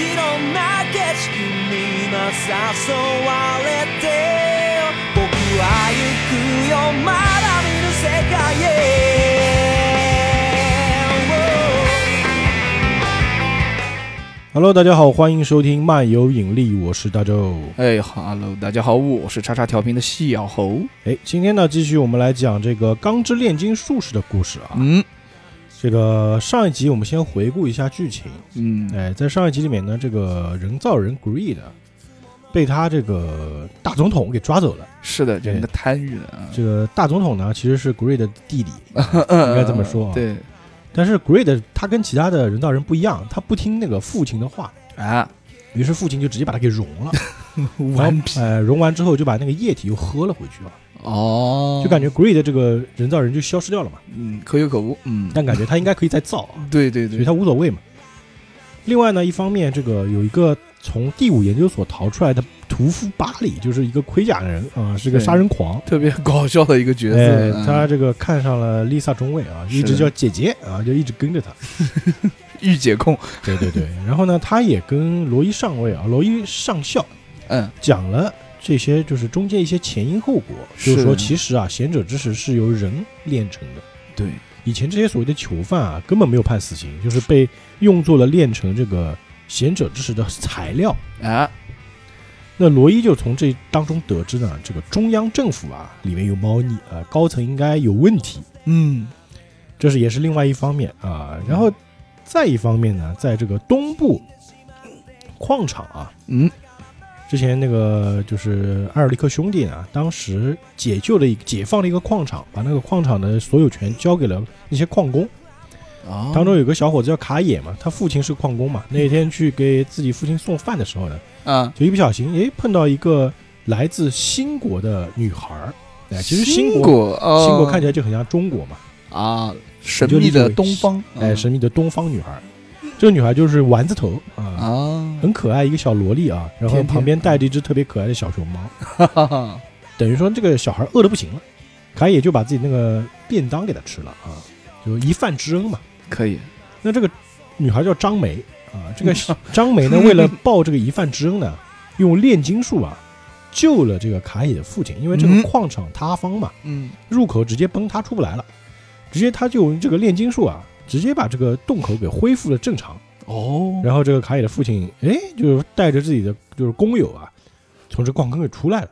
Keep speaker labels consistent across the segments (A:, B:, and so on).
A: のな景色に今誘われて僕は行くよまだ見ぬ世界へ
B: Hello，大家好，欢迎收听漫游引力，我是大周。
C: 哎哈喽，大家好，我是叉叉调频的小猴。
B: 哎，今天呢，继续我们来讲这个钢之炼金术士的故事啊。
C: 嗯
B: 这个上一集我们先回顾一下剧情。
C: 嗯，
B: 哎，在上一集里面呢，这个人造人 Greed 被他这个大总统给抓走了。
C: 是的，就那个贪欲的啊，
B: 这个大总统呢，其实是 Greed 的弟弟，应该这么说啊。。
C: 对
B: 但是 Greed 他跟其他的人造人不一样，他不听那个父亲的话，
C: 啊，
B: 于是父亲就直接把他给融了。
C: 顽皮
B: 哎，融完之后就把那个液体又喝了回去了。
C: 哦，
B: 就感觉 Greed 这个人造人就消失掉了嘛，
C: 嗯可有可无，嗯，
B: 但感觉他应该可以再造啊，
C: 对对对，
B: 所以他无所谓嘛。另外呢，一方面这个有一个从第五研究所逃出来的屠夫巴里，就是一个盔甲人啊，是个杀人狂。
C: 特别搞笑的一个角
B: 哎
C: 色，，嗯。
B: 他这个看上了 Lisa 中尉啊，一直叫姐姐啊，就一直跟着他。
C: 御姐控，
B: 对对对，然后呢，他也跟罗伊上尉啊，罗伊上校
C: 嗯，
B: 讲了这些，就是中间一些前因后果，就是
C: 是
B: 说其实啊，贤者之石是由人炼成的。
C: 对，
B: 以前这些所谓的囚犯啊，根本没有判死刑，就是被用作了炼成这个贤者之石的材料。
C: 啊，
B: 那罗伊就从这当中得知呢，这个中央政府啊里面有猫腻啊、呃高层应该有问题，
C: 嗯，
B: 这是也是另外一方面啊。然后再一方面呢，在这个东部矿场啊，
C: 嗯，
B: 之前那个就是埃尔利克兄弟呢，当时解救了一解放了一个矿场，把那个矿场的所有权交给了那些矿工。
C: 啊，
B: 当中有个小伙子叫卡野嘛，他父亲是矿工嘛。那天去给自己父亲送饭的时候呢，
C: 啊，
B: 就一不小心，哎，碰到一个来自新国的女孩儿。哎，其实新国新国看起来就很像中国嘛，
C: 啊，神秘的东方，
B: 哎，
C: 嗯
B: 神秘的东方女孩儿。这个女孩就是丸子头啊，
C: 啊，
B: 很可爱一个小萝莉啊，然后旁边带着一只特别可爱的小熊猫。
C: 哈哈哈，
B: 等于说这个小孩饿的不行了，卡野就把自己那个便当给他吃了啊，就一饭之恩嘛。
C: 可以，
B: 那这个女孩叫张梅啊，这个 张梅呢，为了报这个一饭之恩呢，用炼金术啊救了这个卡野的父亲，因为这个
C: 嗯
B: 矿场塌方嘛，
C: 嗯，
B: 入口直接崩塌出不来了，直接他就用这个炼金术啊，直接把这个洞口给恢复了正常。
C: 哦，
B: 然后这个卡野的父亲哎，就是带着自己的就是工友啊，从这矿坑给出来了。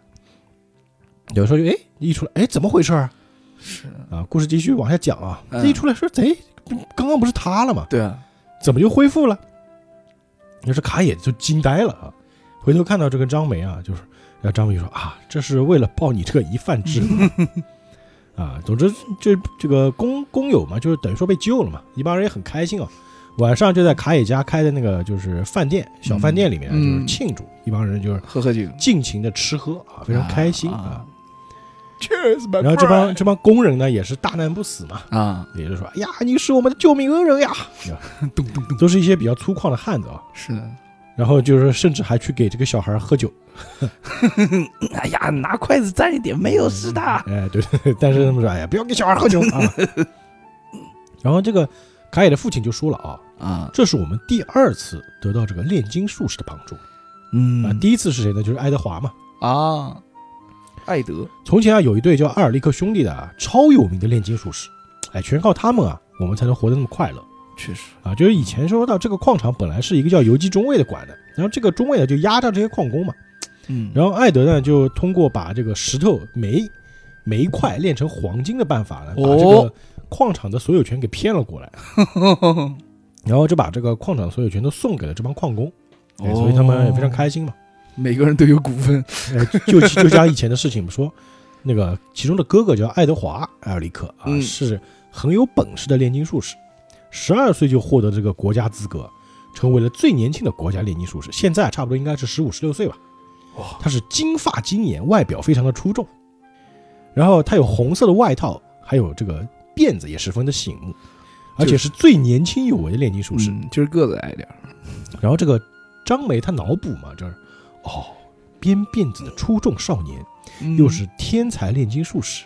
B: 有时候就哎一出来哎怎么回事啊？
C: 是，
B: 啊，故事继续往下讲啊，
C: 嗯
B: 这一出来说贼，刚刚不是塌了吗？
C: 对啊，
B: 怎么就恢复了？要是卡野就惊呆了啊！回头看到这个张梅啊，就是，然后张梅就说啊，这是为了报你这个一饭之恩 啊。总之，这这个工工友嘛，就是等于说被救了嘛，一帮人也很开心啊。晚上就在卡野家开的那个就是饭店小饭店里面，
C: 嗯
B: 就是庆祝，一帮人就是
C: 喝喝酒，
B: 尽情的吃喝啊，非常开心啊
C: 啊。Cheers，my
B: 然后这帮这帮工人呢，也是大难不死嘛，
C: 啊，
B: 也就是说，哎呀，你是我们的救命恩人呀，
C: 咚咚咚，
B: 都是一些比较粗犷的汉子啊。
C: 是的。
B: 然后就是甚至还去给这个小孩喝酒，
C: 哎呀，拿筷子蘸一点，没有事的。
B: 哎，对 但是他们说，哎呀，不要给小孩喝酒 啊。然后这个卡野的父亲就说了啊，
C: 啊，
B: 这是我们第二次得到这个炼金术士的帮助嗯啊。
C: 嗯
B: 第一次是谁呢？就是爱德华嘛。
C: 啊，爱德，
B: 从前啊，有一对叫阿尔利克兄弟的啊，超有名的炼金术士，哎，全靠他们啊，我们才能活得那么快乐
C: 确实，
B: 啊。就是以前说到这个矿场本来是一个叫游击中尉的管的，然后这个中尉呢就压榨这些矿工嘛。
C: 嗯，
B: 然后艾德呢，就通过把这个石头煤煤块炼成黄金的办法呢，把这个
C: 哦
B: 矿场的所有权给骗了过来，然后就把这个矿场的所有权都送给了这帮矿工，哎所以他们也非常开心嘛。
C: 每个人都有股份，
B: 哎，就就讲以前的事情不，说那个其中的哥哥叫爱德华·艾尔里克啊，
C: 嗯。
B: 是很有本事的炼金术士，十二岁就获得这个国家资格，成为了最年轻的国家炼金术士。现在差不多应该是十五、十六岁吧。
C: 哇，
B: 他是金发金眼，外表非常的出众，然后他有红色的外套，还有这个辫子也十分的醒目，而且是最年轻有为的炼金术士。
C: 嗯，就是个子矮点儿，
B: 然后这个张梅他脑补嘛，就是哦，编辫子的出众少年，
C: 嗯
B: 又是天才炼金术士，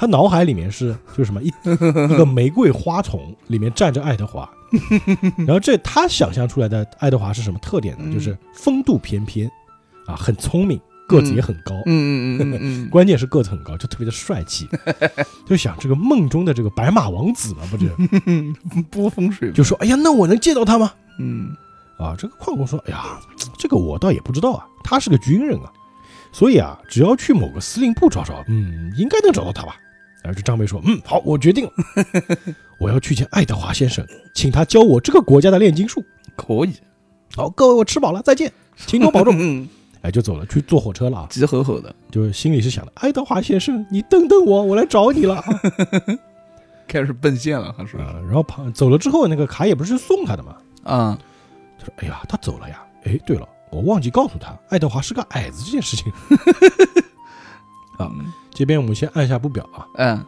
B: 他他脑海里面是就是什么一 一个玫瑰花丛里面站着爱德华，然后这他想象出来的爱德华是什么特点呢？
C: 嗯。
B: 就是风度翩翩，啊，很聪明，个子也很高，
C: 嗯。嗯嗯嗯
B: 关键是个子很高，就特别的帅气，就想这个梦中的这个白马王子嘛，不是？
C: 嗯，波风水
B: 就说哎呀，那我能见到他吗？
C: 嗯。
B: 啊，这个矿工说，哎呀，这个我倒也不知道啊，他是个军人啊，所以啊，只要去某个司令部找找，嗯，应该能找到他吧。然后这张梅说，嗯，好，我决定了，我要去见爱德华先生，请他教我这个国家的炼金术。
C: 可以，
B: 好，各位，我吃饱了，再见，请多保重。
C: 嗯，
B: 哎，就走了，去坐火车了啊，
C: 急吼吼的，
B: 就是心里是想的，爱德华先生，你等等我，我来找你了啊。
C: 开始奔现了，他说
B: 啊然后跑走了之后，那个卡也不是送他的嘛，
C: 啊，
B: 他说，哎呀，他走了呀。哎，对了，我忘记告诉他，爱德华是个矮子这件事情。啊
C: 嗯
B: 这边我们先按下不表啊。
C: 嗯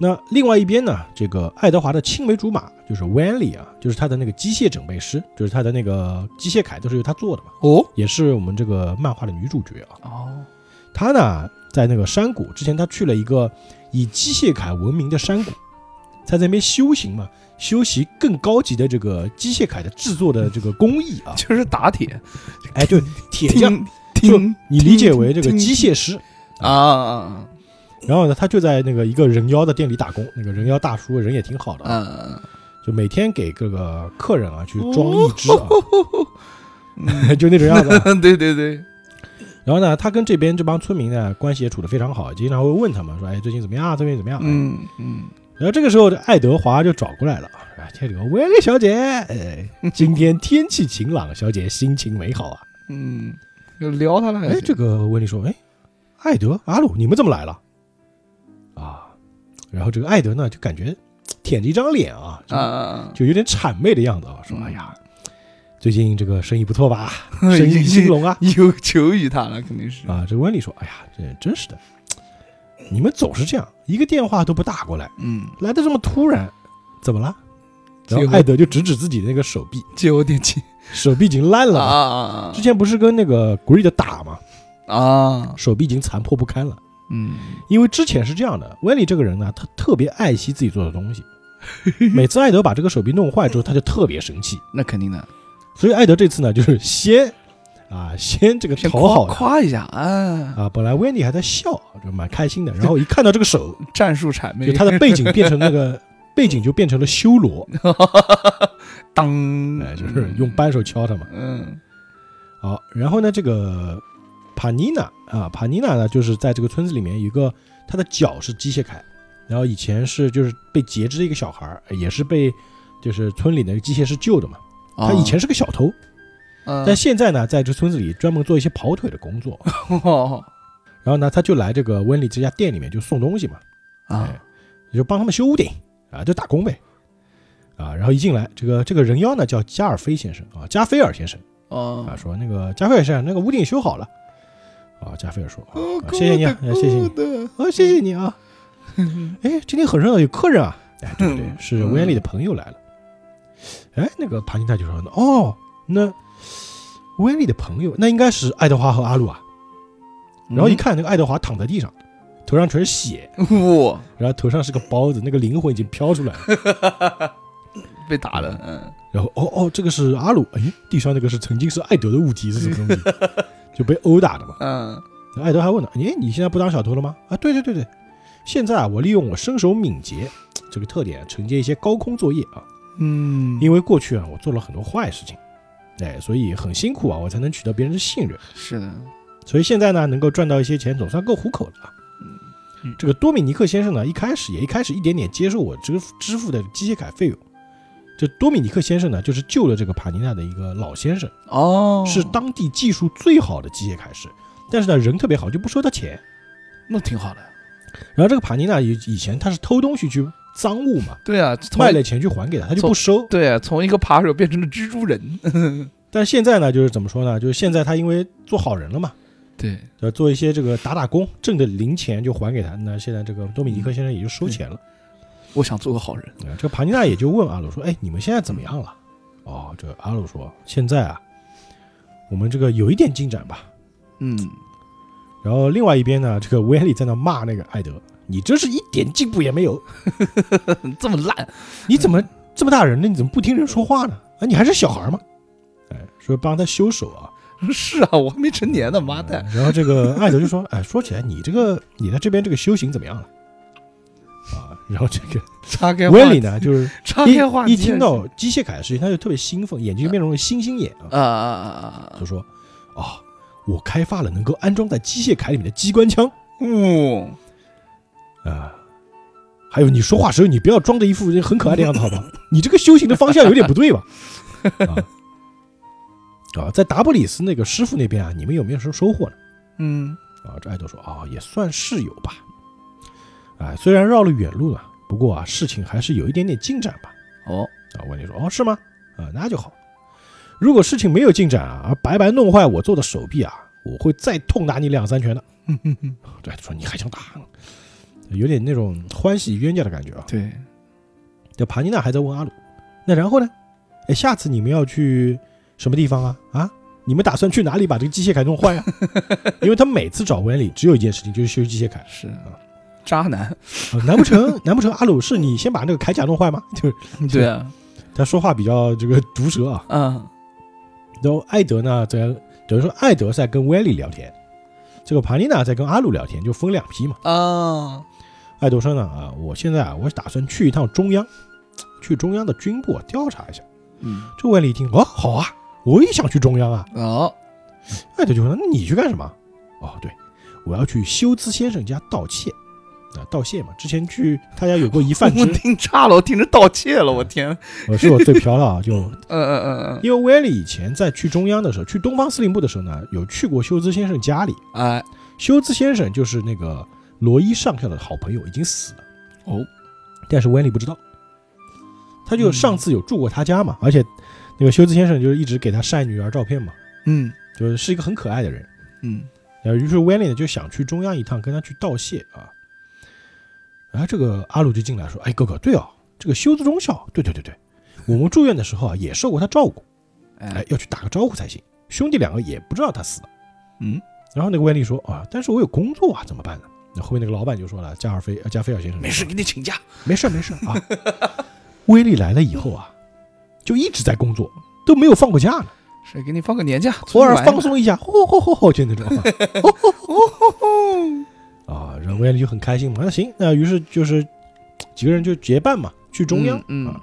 B: 那另外一边呢，这个爱德华的青梅竹马就是 Wanley 啊，就是他的那个机械整备师，就是他的那个机械铠都是由他做的嘛，
C: 哦
B: 也是我们这个漫画的女主角啊。
C: 哦，
B: 他呢，在那个山谷之前，他去了一个以机械铠闻名的山谷，在那边修行嘛，修习更高级的这个机械铠的制作的这个工艺啊。
C: 就是打铁，
B: 哎，对，铁匠，就你理解为这个机械师。
C: 啊啊啊。
B: 然后呢，他就在那个一个人妖的店里打工，那个人妖大叔人也挺好的
C: 啊。
B: 啊，
C: 啊，
B: 就每天给各个客人啊去装一只啊，
C: 嗯
B: 就那种样子啊。
C: 对对对，
B: 然后呢，他跟这边这帮村民呢关系也处得非常好，经常会问他们说，哎，最近怎么样啊？最近怎么样？哎
C: 嗯嗯，
B: 然后这个时候，这爱德华就找过来了，哎，这个威利小姐，哎，今天天气晴朗，小姐心情美好啊。
C: 嗯，要撩他了，
B: 哎，这个温丽说，哎，艾德、阿鲁，你们怎么来了？啊，然后这个艾德呢，就感觉舔着一张脸啊，就有点谄媚的样子啊，说，
C: 嗯
B: 哎呀，最近这个生意不错吧？生意兴隆啊。
C: 有求于他了，肯定是
B: 啊，这温丽说，哎呀，这真是的，你们总是这样，一个电话都不打过来，
C: 嗯，
B: 来的这么突然，怎么了？然后艾德就指指自己的那个手臂，
C: 借我点钱
B: 手臂已经烂了
C: 啊
B: 之前不是跟那个 Greed 打嘛，
C: 啊啊，
B: 手臂已经残破不堪了。
C: 嗯，
B: 因为之前是这样的，温丽这个人呢，他特别爱惜自己做的东西。每次艾德把这个手臂弄坏之后，他就特别生气。
C: 那肯定的，
B: 所以艾德这次呢，就是先啊，先这个讨好
C: 夸夸一下啊，
B: 啊。本来温丽还在笑，就蛮开心的。然后一看到这个手，
C: 战术谄媚，
B: 就他的背景变成那个背景就变成了修罗，
C: 当，
B: 哎，就是用扳手敲他嘛。
C: 嗯
B: 好，然后呢，这个帕尼娜啊，帕尼娜呢，就是在这个村子里面有一个，她的脚是机械铠，然后以前是就是被截肢的一个小孩儿，也是被就是村里的机械师救的嘛。他以前是个小偷，
C: 嗯，
B: 但现在呢，在这村子里专门做一些跑腿的工作。
C: 哦
B: 然后呢，他就来这个温丽这家店里面就送东西嘛，
C: 啊
B: 哎，就帮他们修屋顶啊，就打工呗。啊，然后一进来，这个这个人妖呢叫加尔菲先生啊，加菲尔先生。
C: 哦
B: 啊，说那个加菲尔先生，那个屋顶修好了。啊，加菲尔说，谢谢你啊，哎谢谢你，啊，谢谢你啊。哎，今天很热闹，有客人啊。哎，对对，是维安利的朋友来了。哎，那个帕金泰就说，哦，那维安利的朋友，那应该是爱德华和阿鲁啊。然后一看，那个爱德华躺在地上，头上全是血，
C: 哇，
B: 然后头上是个包子，那个灵魂已经飘出来了。
C: 被打了，嗯，
B: 然后，哦哦，这个是阿鲁，哎，地上那个是曾经是艾德的物体是什么东西？就被殴打的嘛。
C: 嗯
B: 艾德还问呢：“哎，你现在不当小偷了吗？”啊，对对对对，现在啊，我利用我身手敏捷这个特点，承接一些高空作业啊。
C: 嗯，
B: 因为过去啊，我做了很多坏事情，哎，所以很辛苦啊，我才能取得别人的信任。
C: 是的，
B: 所以现在呢，能够赚到一些钱，总算够糊口了啊。
C: 嗯
B: 这个多米尼克先生呢，一开始也一开始一点点接受我支付支付的机械卡费用。这多米尼克先生呢，就是救了这个帕尼娜的一个老先生，
C: 哦，
B: 是当地技术最好的机械铠师，但是呢，人特别好，就不收他钱。
C: 那挺好的，
B: 然后这个帕尼娜以以前他是偷东西去赃物嘛，
C: 对啊，
B: 卖了钱去还给他，他就不收。
C: 对啊，从一个扒手变成了蜘蛛人，
B: 但现在呢，就是怎么说呢？就是现在他因为做好人了嘛，
C: 对，
B: 要做一些这个打打工，挣的零钱就还给他。那现在这个多米尼克先生也就收钱了。
C: 我想做个好人，
B: 啊这个帕尼娜也就问阿鲁说：“哎，你们现在怎么样了？”哦，这个阿鲁说：“现在啊，我们这个有一点进展吧。
C: 嗯，”
B: 然后另外一边呢，这个维里在那骂那个艾德，你真是一点进步也没有，
C: 这么烂，
B: 你怎么这么大人了，你怎么不听人说话呢？啊，你还是小孩吗？哎，说帮他修手啊，
C: 是啊，我还没成年呢，妈蛋！
B: 然后这个艾德就说：“哎，说起来，你这个你在这边这个修行怎么样了？”啊，然后这个
C: 岔开
B: 威利呢，就是
C: 岔
B: 一
C: 开话题
B: 一听到机械凯的事情，他就特别兴奋，眼睛就变成了星星眼啊，
C: 啊啊啊啊
B: 就说：“啊，我开发了能够安装在机械凯里面的机关枪
C: 哦，
B: 啊。”还有，你说话时候你不要装着一副很可爱的样子，好吧？你这个修行的方向有点不对吧？啊啊，在达布里斯那个师傅那边啊，你们有没有什么收获呢？
C: 嗯
B: 啊，这爱豆说啊，也算是有吧。哎，虽然绕了远路了，不过啊，事情还是有一点点进展吧。
C: 哦，
B: 啊，温妮说，哦，是吗？啊，那就好。如果事情没有进展啊，而白白弄坏我做的手臂啊，我会再痛打你两三拳的。对，说你还想打，有点那种欢喜冤家的感觉啊。
C: 对，
B: 这帕尼娜还在问阿鲁，那然后呢？哎，下次你们要去什么地方啊？啊，你们打算去哪里把这个机械凯弄坏啊？因为他每次找温里只有一件事情，就是修机械凯。
C: 是渣男，
B: 啊，难不成 难不成阿鲁是你先把那个铠甲弄坏吗？就是
C: 对啊，
B: 他说话比较这个毒舌啊。
C: 嗯
B: 然后艾德呢，在等于说艾德在跟威利聊天，这个帕尼娜在跟阿鲁聊天，就分两批嘛。
C: 啊，
B: 艾德说呢，啊，我现在啊，我打算去一趟中央，去中央的军部啊调查一下。
C: 嗯
B: 这威利一听，哦，好啊，我也想去中央啊。
C: 哦，
B: 艾德就说，那你去干什么？哦，对，我要去休兹先生家盗窃。啊，盗窃嘛，之前去他家有过一饭
C: 我
B: 之，
C: 听岔了，我听着盗窃了，我天，
B: 我，是我最飘了啊！就
C: 嗯嗯嗯嗯，
B: 因为威利以前在去中央的时候，去东方司令部的时候呢，有去过休兹先生家里。
C: 哎，
B: 休兹先生就是那个罗伊上校的好朋友，已经死了。
C: 哦，
B: 但是威利不知道，他就
C: 嗯
B: 上次有住过他家嘛，而且那个休兹先生就是一直给他晒女儿照片嘛，
C: 嗯
B: 就是是一个很可爱的人。
C: 嗯
B: 然后于是威利呢就想去中央一趟，跟他去道谢啊。然后这个阿鲁就进来说：“哎，哥哥，对哦，这个休兹中校，对对对对，我们住院的时候啊也受过他照顾，哎
C: 哎，，
B: 要去打个招呼才行。兄弟两个也不知道他死了。”
C: 嗯，
B: 然后那个威利说：“啊，但是我有工作啊，怎么办呢？”那后面那个老板就说了：“加尔菲，呃加菲尔先生，
C: 没事，给你请假，
B: 没事没事啊。”威利来了以后啊，就一直在工作，都没有放过假呢，
C: 是给你放个年假，
B: 偶尔放松一下，吼吼吼吼，就那种 啊。然后威廉就很开心嘛，那行，那于是就是几个人就结伴嘛，去中央
C: 嗯嗯
B: 啊。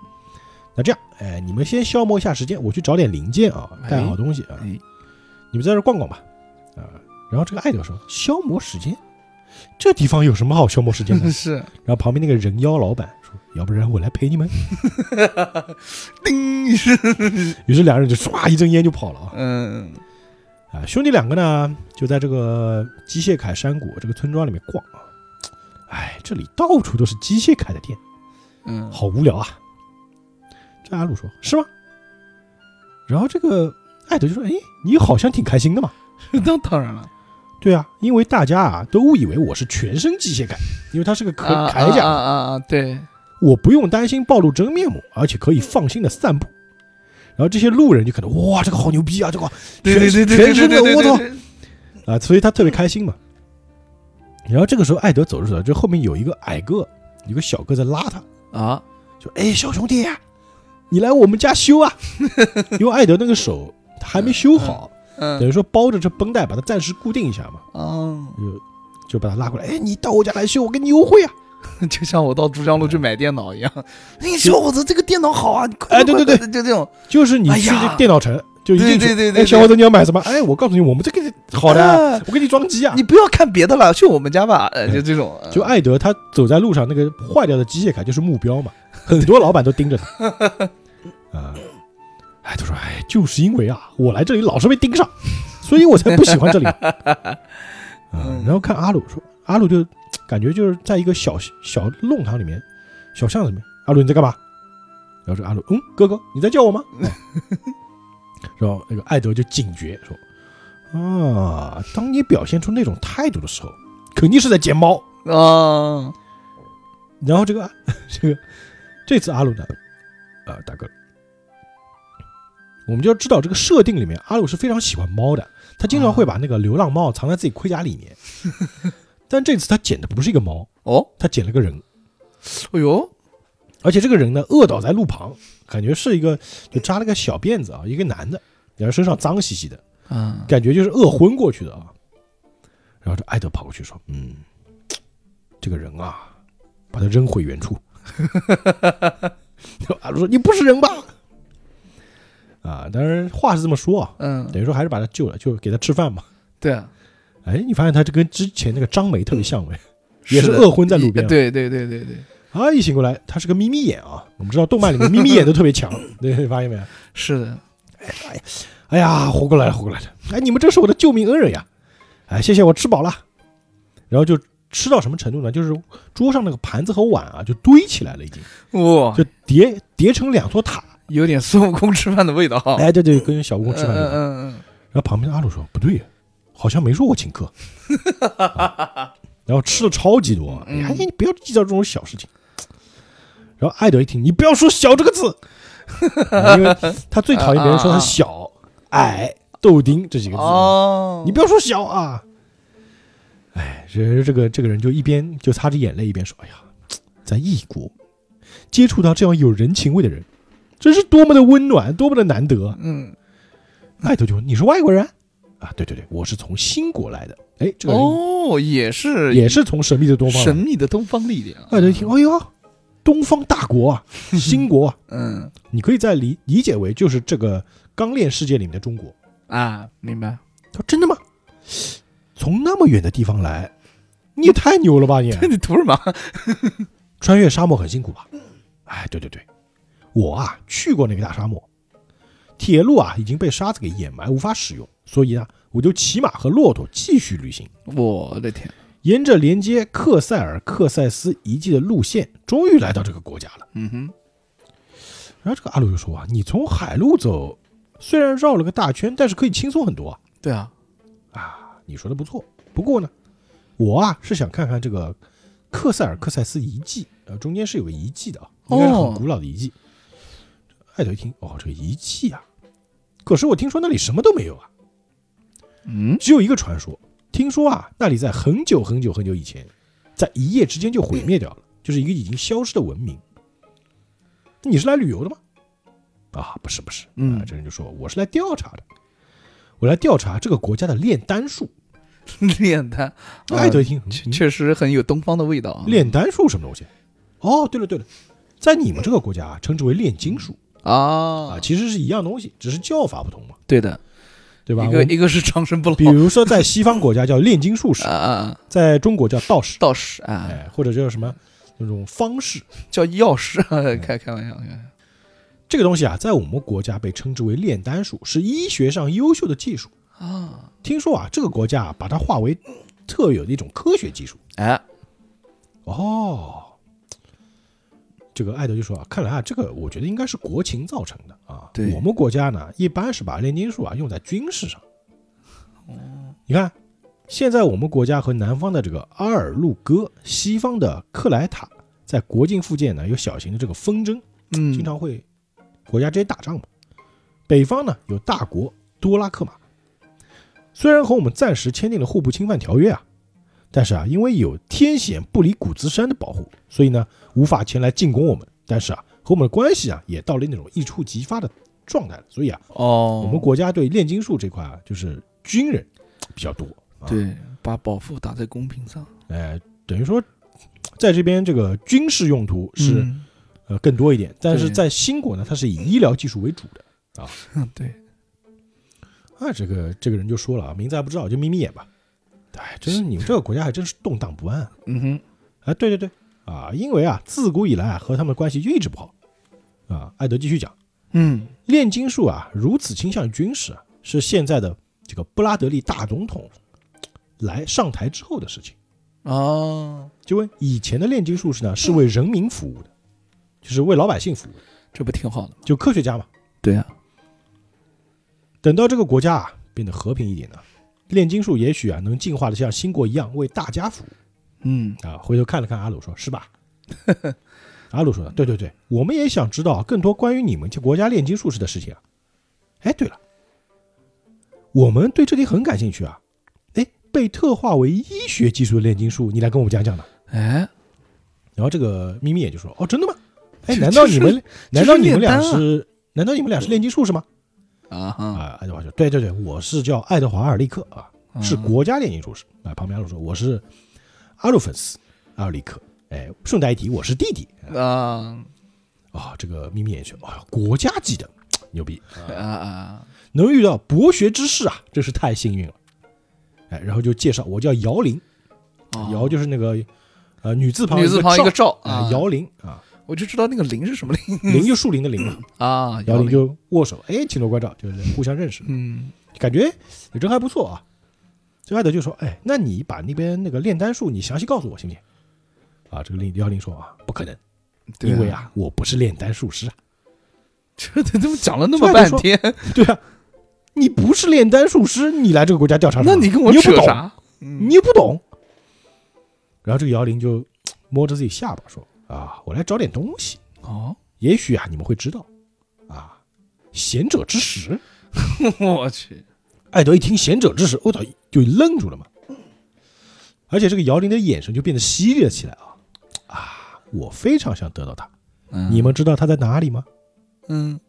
B: 那这样，哎，你们先消磨一下时间，我去找点零件啊，带好东西啊。
C: 哎，
B: 你们在这儿逛逛吧，啊。然后这个艾德说：“消磨时间，这地方有什么好消磨时间的？”
C: 是，
B: 然后旁边那个人妖老板说：“要不然我来陪你们。
C: 叮是，”
B: 于是两人就唰一阵烟就跑了啊！
C: 嗯
B: 啊，兄弟两个呢就在这个机械凯山谷这个村庄里面逛啊。哎，这里到处都是机械凯的店，
C: 嗯，
B: 好无聊啊！这阿鲁说：“是吗？”然后这个艾德就说：“哎，你好像挺开心的嘛。
C: 那当然了，”
B: 对啊，因为大家啊都误以为我是全身机械凯，因为它是个铠
C: 啊
B: 铠甲
C: 啊啊啊，对，
B: 我不用担心暴露真面目，而且可以放心的散步。然后这些路人就可能哇，这个好牛逼啊，这个
C: 对对对对
B: 全身的，我操，啊！所以他特别开心嘛。然后这个时候，艾德走着走着，就后面有一个矮个，有个小个在拉他，
C: 啊，
B: 就哎，小兄弟，你来我们家修啊！因为艾德那个手他还没修好，等
C: 嗯
B: 于说包着这绷带把它暂时固定一下嘛，
C: 嗯，
B: 就就把他拉过来，哎，你到我家来修，我给你优惠啊！
C: 就像我到珠江路去买电脑一样，哎，小伙子，这个电脑好啊，
B: 哎对对对。
C: 就这种，
B: 就是你去电脑城，就一进去，
C: 对对对对。
B: 哎，小伙子你要买什么？哎，我告诉你，我们这个好的我给你装机啊。
C: 你不要看别的了，去我们家吧，呃 就这种，
B: 就艾德他走在路上，那个坏掉的机械卡就是目标嘛，很多老板都盯着他。啊，哎，他说，哎，就是因为啊，我来这里老是被盯上，所以我才不喜欢这里。啊，然后看阿鲁说，阿鲁就感觉就是在一个小小弄堂里面，小巷子里面。阿鲁你在干嘛？然后这阿鲁，嗯，哥哥你在叫我吗？哦然后那个艾德就警觉说，啊，当你表现出那种态度的时候，肯定是在捡猫。
C: 啊，
B: 然后这个这个这次阿鲁呢，呃，大哥，我们就要知道这个设定里面，阿鲁是非常喜欢猫的，他经常会把那个流浪猫藏在自己盔甲里面。但这次他捡的不是一个猫，
C: 哦，
B: 他捡了个人，
C: 哎呦，
B: 而且这个人呢饿倒在路旁，感觉是一个就扎了个小辫子啊，一个男的，然后身上脏兮兮的，
C: 嗯，
B: 感觉就是饿昏过去的啊。然后这艾德跑过去说：“嗯，这个人啊，把他扔回原处。”阿鲁说：“你不是人吧？”啊，当然话是这么说啊，
C: 嗯，
B: 等于说还是把他救了，就给他吃饭嘛。
C: 对啊，
B: 哎，你发现他这跟之前那个张梅特别像没？也是饿昏在路边啊
C: 对对对对对，
B: 啊，一醒过来，他是个眯眯眼啊。我们知道动漫里面眯眯眼都特别强，对，发现没有？
C: 是的，
B: 哎呀，活过来了，活过来了！哎，你们这是我的救命恩人呀！哎，谢谢，我吃饱了。然后就吃到什么程度呢？就是桌上那个盘子和碗啊，就堆起来了，已经
C: 哇，
B: 就叠叠成两座塔。
C: 有点孙悟空吃饭的味道。
B: 哎，对对，跟小悟空吃饭
C: 的
B: 味道。
C: 嗯嗯
B: 然后旁边的阿鲁说：“不对，好像没说我请客。啊 然后吃的超级多，哎呀，你不要计较这种小事情。然后艾德一听，你不要说“小”这个字，啊因为他 最讨厌别人说他小、矮、豆丁这几个
C: 嗯，
B: 字。
C: 哦，
B: 你不要说小啊！哎，这这个这个人就一边就擦着眼泪，一边说：“哎呀，在异国接触到这样有人情味的人，真是多么的温暖，多么的难得。”啊
C: 嗯，
B: 艾德就问：“你是外国人？”啊，对对对，我是从新国来的。哎，这个人
C: 哦，也是
B: 也是从神秘的东方来
C: 神。秘的东方力量。
B: 艾德一听，哎呦，东方大国啊，新国啊，
C: 嗯
B: 你可以再理理解为就是这个钢炼世界里面的中国。
C: 啊，明白。
B: 他说：“真的吗？从那么远的地方来，你也太牛了吧你！
C: 你图什么？
B: 穿越沙漠很辛苦吧？哎，对对对，我啊去过那个大沙漠，铁路啊已经被沙子给掩埋，无法使用，所以呢，我就骑马和骆驼继续旅行，
C: 我的天，
B: 沿着连接克塞尔克塞斯遗迹的路线，终于来到这个国家了。
C: 嗯哼，
B: 然后这个阿鲁就说啊，你从海路走，虽然绕了个大圈，但是可以轻松很多啊。
C: 对啊，
B: 啊，你说的不错。不过呢，我啊是想看看这个克塞尔克塞斯遗迹，呃，中间是有个遗迹的啊，应该是很古老的遗迹。艾德一听，哦，这个遗迹啊，可是我听说那里什么都没有啊，
C: 嗯，
B: 只有一个传说。听说啊，那里在很久很久很久以前，在一夜之间就毁灭掉了，就是一个已经消失的文明。你是来旅游的吗？啊，不是不是，
C: 嗯
B: 啊，这人就说我是来调查的，我来调查这个国家的炼丹术。
C: 炼丹，
B: 艾德一听，嗯
C: 确确实很有东方的味道啊。
B: 炼丹术什么东西？哦，对了对了，在你们这个国家啊，称之为炼金术啊，
C: 啊，
B: 其实是一样东西，只是叫法不同嘛，
C: 对的，
B: 对吧？
C: 一个一个是长生不老。
B: 比如说在西方国家叫炼金术士
C: 啊，啊，
B: 在中国叫道士，
C: 道士啊，
B: 哎，或者叫什么那种方士，
C: 叫药师，开开玩笑，开玩笑。
B: 这个东西啊，在我们国家被称之为炼丹术，是医学上优秀的技术。
C: 啊，
B: 听说啊，这个国家啊，把它化为特有的一种科学技术。
C: 哎，
B: 哦，这个艾德就说啊，看来啊，这个我觉得应该是国情造成的啊。
C: 对
B: 我们国家呢，一般是把炼金术啊用在军事上。你看，现在我们国家和南方的这个阿尔路哥，西方的克莱塔，在国境附近呢有小型的这个纷争，
C: 嗯，
B: 经常会国家之间打仗嘛。北方呢有大国多拉克马，虽然和我们暂时签订了互不侵犯条约啊，但是啊，因为有天险不离谷子山的保护，所以呢无法前来进攻我们。但是啊，和我们的关系啊也到了那种一触即发的状态了。所以啊，
C: 哦，
B: 我们国家对炼金术这块啊，就是军人比较多。啊、，
C: 对把保护打在公屏上
B: 哎、等于说在这边这个军事用途是、
C: 嗯
B: 呃更多一点，但是在新国呢，它是以医疗技术为主的。
C: 啊 对，
B: 啊，这个这个人就说了啊，名字还不知道，就眯眯眼吧。哎，真是你们这个国家还真是动荡不安啊！
C: 嗯哼，
B: 哎，对对对，啊，因为啊，自古以来啊，和他们的关系就一直不好。啊，艾德继续讲，
C: 嗯
B: 炼金术啊，如此倾向于军事啊，是现在的这个布拉德利大总统来上台之后的事情。
C: 哦，
B: 就问以前的炼金术士呢，是为人民服务的，就是为老百姓服务的，
C: 这不挺好的吗？
B: 就科学家嘛。
C: 对啊，
B: 等到这个国家啊变得和平一点呢，炼金术也许啊能进化的像新国一样为大家服务。
C: 嗯
B: 啊，回头看了看阿鲁说：“是吧？” 阿鲁说：“对对对，我们也想知道更多关于你们这国家炼金术士的事情啊。哎，对了，我们对这里很感兴趣啊。哎，被特化为医学技术的炼金术，你来跟我们讲讲呢？
C: 哎，
B: 然后这个咪咪也就说：“哦，真的吗？哎，难道你们难道你们俩是难道你们俩是炼金术士吗？”
C: 啊，
B: 啊，爱德华说：“对对对，我是叫爱德华·尔利克啊，是
C: 嗯
B: 国家电影主持。”啊，旁边阿鲁说：“我是阿鲁芬斯·阿尔利克。”哎，顺带一提，我是弟弟
C: 啊
B: 啊。这个眯眯眼说：“哎呀，国家级的，牛逼！
C: 啊啊，
B: 能遇到博学之士啊，真是太幸运了。”哎，然后就介绍我叫姚玲，
C: 哦
B: 姚就是那个呃女字旁
C: 女字旁一个
B: 赵
C: 啊，，
B: 姚玲啊，
C: 我就知道那个林是什么林
B: 林就树林的林嘛。
C: 啊，
B: 姚玲
C: 林，
B: 就握手，哎，请多关照，就是互相认识。
C: 嗯
B: 感觉也真还不错啊。这艾德就说：“哎，那你把那边那个炼丹术你详细告诉我行不行？”啊，这个林幺零说啊，不可能，
C: 对
B: 因为啊，我不是炼丹术师啊。
C: 这他怎么讲了那么半天？
B: 对啊，你不是炼丹术师，你来这个国家调查什么？
C: 那你跟我扯啥？嗯
B: 你又不懂。然后这个姚玲就摸着自己下巴说：“啊，我来找点东西，
C: 哦，
B: 也许啊你们会知道，啊，贤者之石。”
C: 我去，
B: 艾德一听贤者之石，我操，就愣住了嘛。而且这个姚玲的眼神就变得犀利了起来啊啊！我非常想得到它，
C: 嗯
B: 你们知道它在哪里吗？
C: 嗯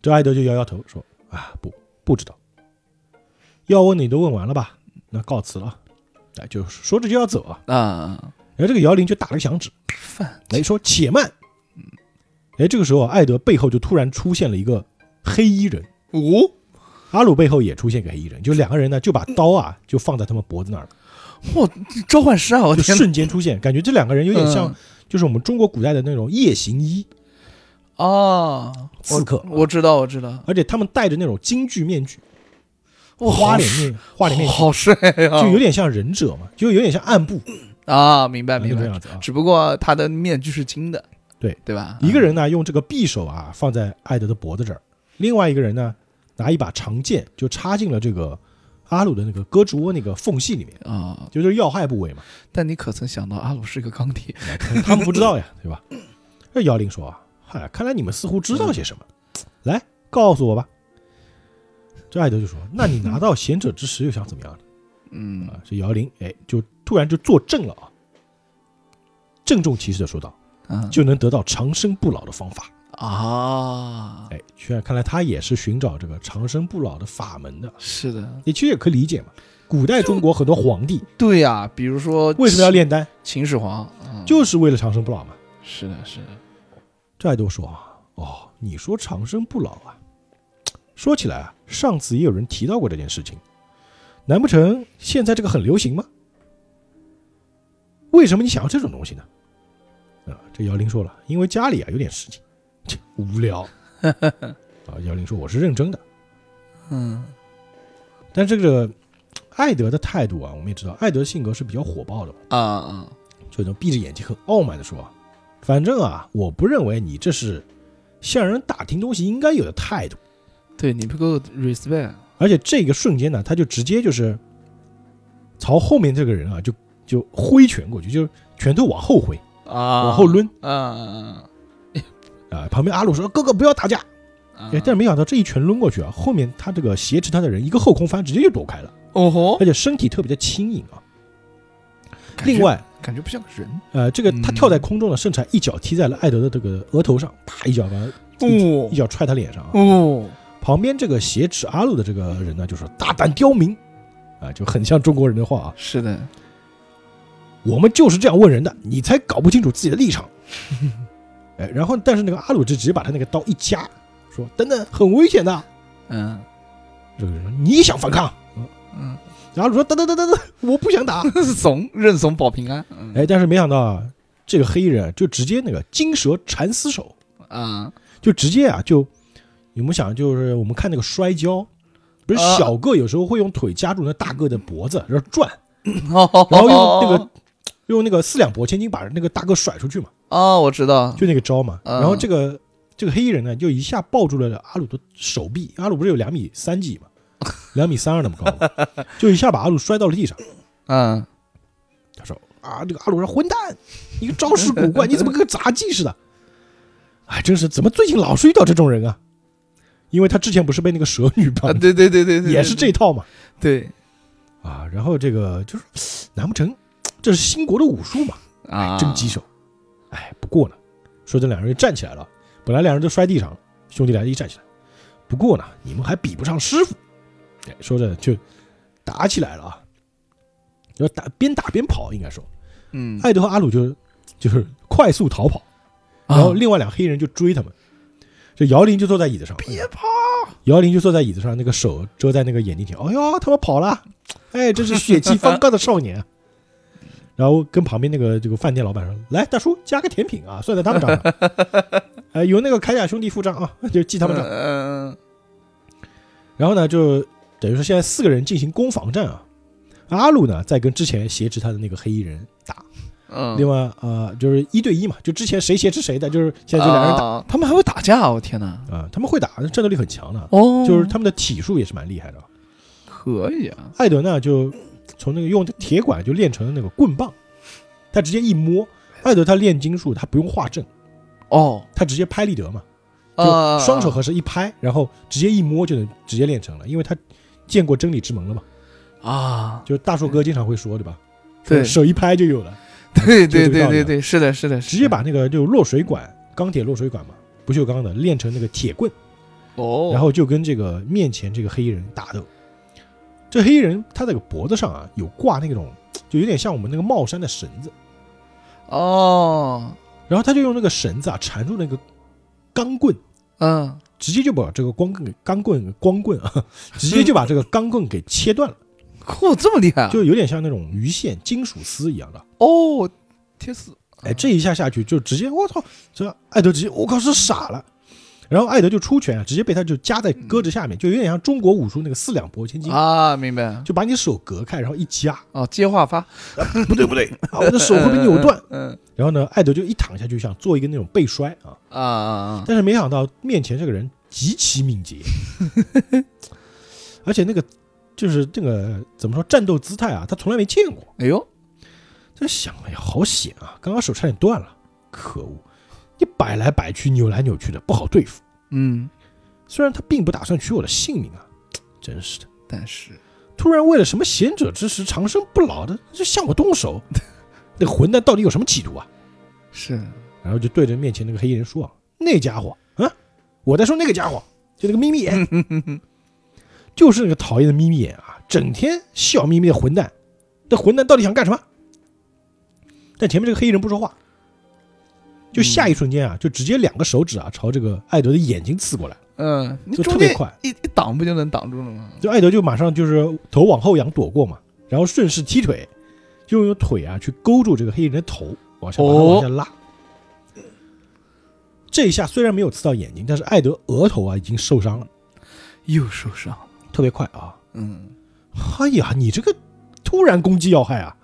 B: 这艾德就摇摇头说：“啊，不，不知道。要问你都问完了吧？那告辞了。”哎，就说着就要走啊。
C: 啊，
B: 然后这个姚玲就打了个响指，
C: 饭。
B: 哎，说且慢。哎，这个时候啊艾德背后就突然出现了一个黑衣人，
C: 哦，
B: 阿鲁背后也出现一个黑衣人，就两个人呢就把刀啊就放在他们脖子那儿。了。
C: 哇，召唤师啊！我
B: 就
C: 天
B: 瞬间出现，感觉这两个人有点像
C: 嗯，
B: 就是我们中国古代的那种夜行衣。
C: 啊！
B: 刺客，
C: 我知道，我知道，
B: 而且他们戴着那种京剧面具，
C: 哇
B: 花脸面花脸面具，
C: 好帅啊！
B: 就有点像忍者嘛，就有点像暗部，
C: 啊，明白明白。只不过他的面具是金的，
B: 对
C: 对吧？
B: 一个人呢用这个匕首啊放在艾德的脖子这儿，另外一个人呢拿一把长剑就插进了这个阿鲁的那个胳肢窝那个缝隙里面，
C: 啊，
B: 就是要害部位嘛。
C: 但你可曾想到阿鲁是个钢铁？
B: 他们不知道呀，对吧？这姚玲说啊，嗨，看来你们似乎知道些什么，来告诉我吧。这艾德就说：“那你拿到贤者之石又想怎么样呢？”
C: 嗯
B: 啊，这姚玲哎，就突然就坐正了啊，郑重其事的说道
C: 嗯：“
B: 就能得到长生不老的方法。
C: 啊，
B: 哎，居然看来他也是寻找这个长生不老的法门的。
C: 是的，
B: 你其实也可以理解嘛，古代中国很多皇帝
C: 对呀，比如说
B: 为什么要炼丹，
C: 秦始皇？嗯
B: 就是为了长生不老嘛。
C: 是的，是的，
B: 这还多说啊，哦，你说长生不老啊？说起来啊，上次也有人提到过这件事情，难不成现在这个很流行吗？为什么你想要这种东西呢？啊，这姚玲说了，因为家里啊有点事情，切无聊。啊，姚玲说我是认真的，
C: 嗯
B: 但这个艾德的态度啊，我们也知道，艾德性格是比较火爆的嘛，
C: 啊啊，
B: 就那种闭着眼睛很傲慢的说啊，反正啊，我不认为你这是向人打听东西应该有的态度。
C: 对你不够 respect，
B: 而且这个瞬间呢，他就直接就是朝后面这个人啊，就就挥拳过去，就是拳头往后挥，
C: 啊，
B: 往后抡
C: 啊啊
B: 啊。旁边阿鲁说：“哥哥不要打架。”但是没想到这一拳抡过去啊，后面他这个挟持他的人一个后空翻，直接就躲开了，
C: 哦吼，
B: 而且身体特别的轻盈啊。另外，
C: 感觉不像个人
B: 呃，这个他
C: 嗯
B: 跳在空中呢，甚至还一脚踢在了艾德的这个额头上，啪一脚把他一
C: 哦
B: 一脚踹他脸上啊。
C: 哦，
B: 旁边这个挟持阿鲁的这个人呢，就说：“大胆刁民！”啊，就很像中国人的话啊。
C: 是的，
B: 我们就是这样问人的，你才搞不清楚自己的立场。哎，然后但是那个阿鲁就直接把他那个刀一夹，说：“等等，很危险的。
C: 嗯”
B: 这个人说：“你想反抗？”
C: 嗯，
B: 然后说：“等等等等等，我不想打。
C: 怂认怂保平安，”嗯
B: 哎，但是没想到啊，这个黑衣人就直接那个金蛇缠丝手，
C: 啊，
B: 就直接啊就，你们想就是我们看那个摔跤，不是
C: 啊
B: 小个有时候会用腿夹住那大个的脖子，然后转，
C: 然
B: 然后用那个用那个四两拨千斤把那个大哥甩出去嘛。
C: 哦，我知道，
B: 就那个招嘛。
C: 嗯
B: 然后这个这个黑衣人呢，就一下抱住了阿鲁的手臂。阿鲁不是有两米三几嘛，两米三二那么高嘛，就一下把阿鲁摔到了地上。
C: 嗯，
B: 他说：“啊，这个阿鲁说混蛋，你个招式古怪，你怎么跟个杂技似的？哎，真是怎么最近老是遇到这种人啊？因为他之前不是被那个蛇女
C: 啊，
B: 帮，
C: 对对对对对，
B: 也是这套嘛。
C: 对，
B: 啊，然后这个就是难不成这是新国的武术嘛？
C: 啊，
B: 真棘手。哎，不过呢，说这两人就站起来了，本来两人都摔地上了，兄弟俩一站起来。不过呢，你们还比不上师傅。哎，说着就打起来了啊，要打边打边跑，应该说，
C: 嗯，
B: 艾德和阿鲁就就是快速逃跑，然后另外两黑人就追他们。这姚玲就坐在椅子上，
C: 别跑，
B: 姚玲就坐在椅子上，那个手遮在那个眼睛前。哎呦，他们跑了！哎，这是血气方刚的少年啊。然后跟旁边那个这个饭店老板说：“来，大叔加个甜品啊，算在他们账上。哎，由那个铠甲兄弟付账啊，就记他们账。
C: 嗯
B: 然后呢，就等于说现在四个人进行攻防战啊。阿鲁呢，在跟之前挟持他的那个黑衣人打。
C: 嗯，
B: 另外呃，就是一对一嘛，就之前谁挟持谁的，就是现在就两人打
C: 啊他们还会打架，我天哪！
B: 啊。他们会打，战斗力很强的，
C: 哦
B: 就是他们的体术也是蛮厉害的。
C: 可以啊，
B: 艾德呢，就从那个用铁管就练成了那个棍棒，他直接一摸。艾德他炼金术，他不用画阵，
C: 哦，
B: 他直接拍立得嘛，
C: 啊
B: 就双手合十一拍，然后直接一摸就能直接练成了，因为他见过真理之门了嘛。
C: 啊，
B: 就大树哥经常会说，对吧？
C: 对
B: 手一拍就有了，
C: 对对对对对，是的，是的，
B: 直接把那个就落水管，钢铁落水管嘛，不锈钢的练成那个铁棍，
C: 哦，
B: 然后就跟这个面前这个黑衣人打斗。这黑衣人他这个脖子上啊有挂那种，就有点像我们那个帽衫的绳子，
C: 哦，
B: 然后他就用那个绳子啊缠住那个钢棍，
C: 嗯，
B: 直接就把这个光棍给钢棍光棍啊，直接就把这个钢棍给切断了，
C: 嚯，这么厉害啊！
B: 就有点像那种鱼线金属丝一样的。
C: 哦，铁丝，
B: 哎，这一下下去就直接我操，这艾德直接我靠是傻了。然后艾德就出拳啊，直接被他就夹在胳肢下面，就有点像中国武术那个四两拨千斤，
C: 啊，明白，
B: 就把你手隔开，然后一夹，
C: 哦，接话发，
B: 不对不对，啊，我的手会被扭断。
C: 嗯
B: 然后呢，艾德就一躺下去，想做一个那种背摔啊，
C: 啊啊啊，
B: 但是没想到面前这个人极其敏捷，而且那个就是这个怎么说战斗姿态啊，他从来没见过。
C: 哎呦，
B: 在想，哎呀，好险啊！刚刚手差点断了，可恶！你摆来摆去，扭来扭去的，不好对付。
C: 嗯，
B: 虽然他并不打算取我的性命啊，真是的。
C: 但是，
B: 突然为了什么贤者之石，长生不老的，就向我动手，那混蛋到底有什么企图啊？
C: 是，
B: 然后就对着面前那个黑衣人说：“啊，那家伙啊，我在说那个家伙，就那个眯眯眼，就是那个讨厌的眯眯眼啊，整天笑眯眯的混蛋。那混蛋到底想干什么？”但前面这个黑衣人不说话，就下一瞬间啊，就直接两个手指啊朝这个艾德的眼睛刺过来，
C: 嗯，你
B: 就特别快
C: 一一挡不就能挡住了吗？
B: 就艾德就马上就是头往后仰躲过嘛，然后顺势踢腿，就用腿啊去勾住这个黑衣人的头，往下往下拉。这一下虽然没有刺到眼睛，但是艾德额头啊已经受伤了，
C: 又受伤，
B: 特别快啊！
C: 嗯，
B: 哎呀，你这个突然攻击要害啊！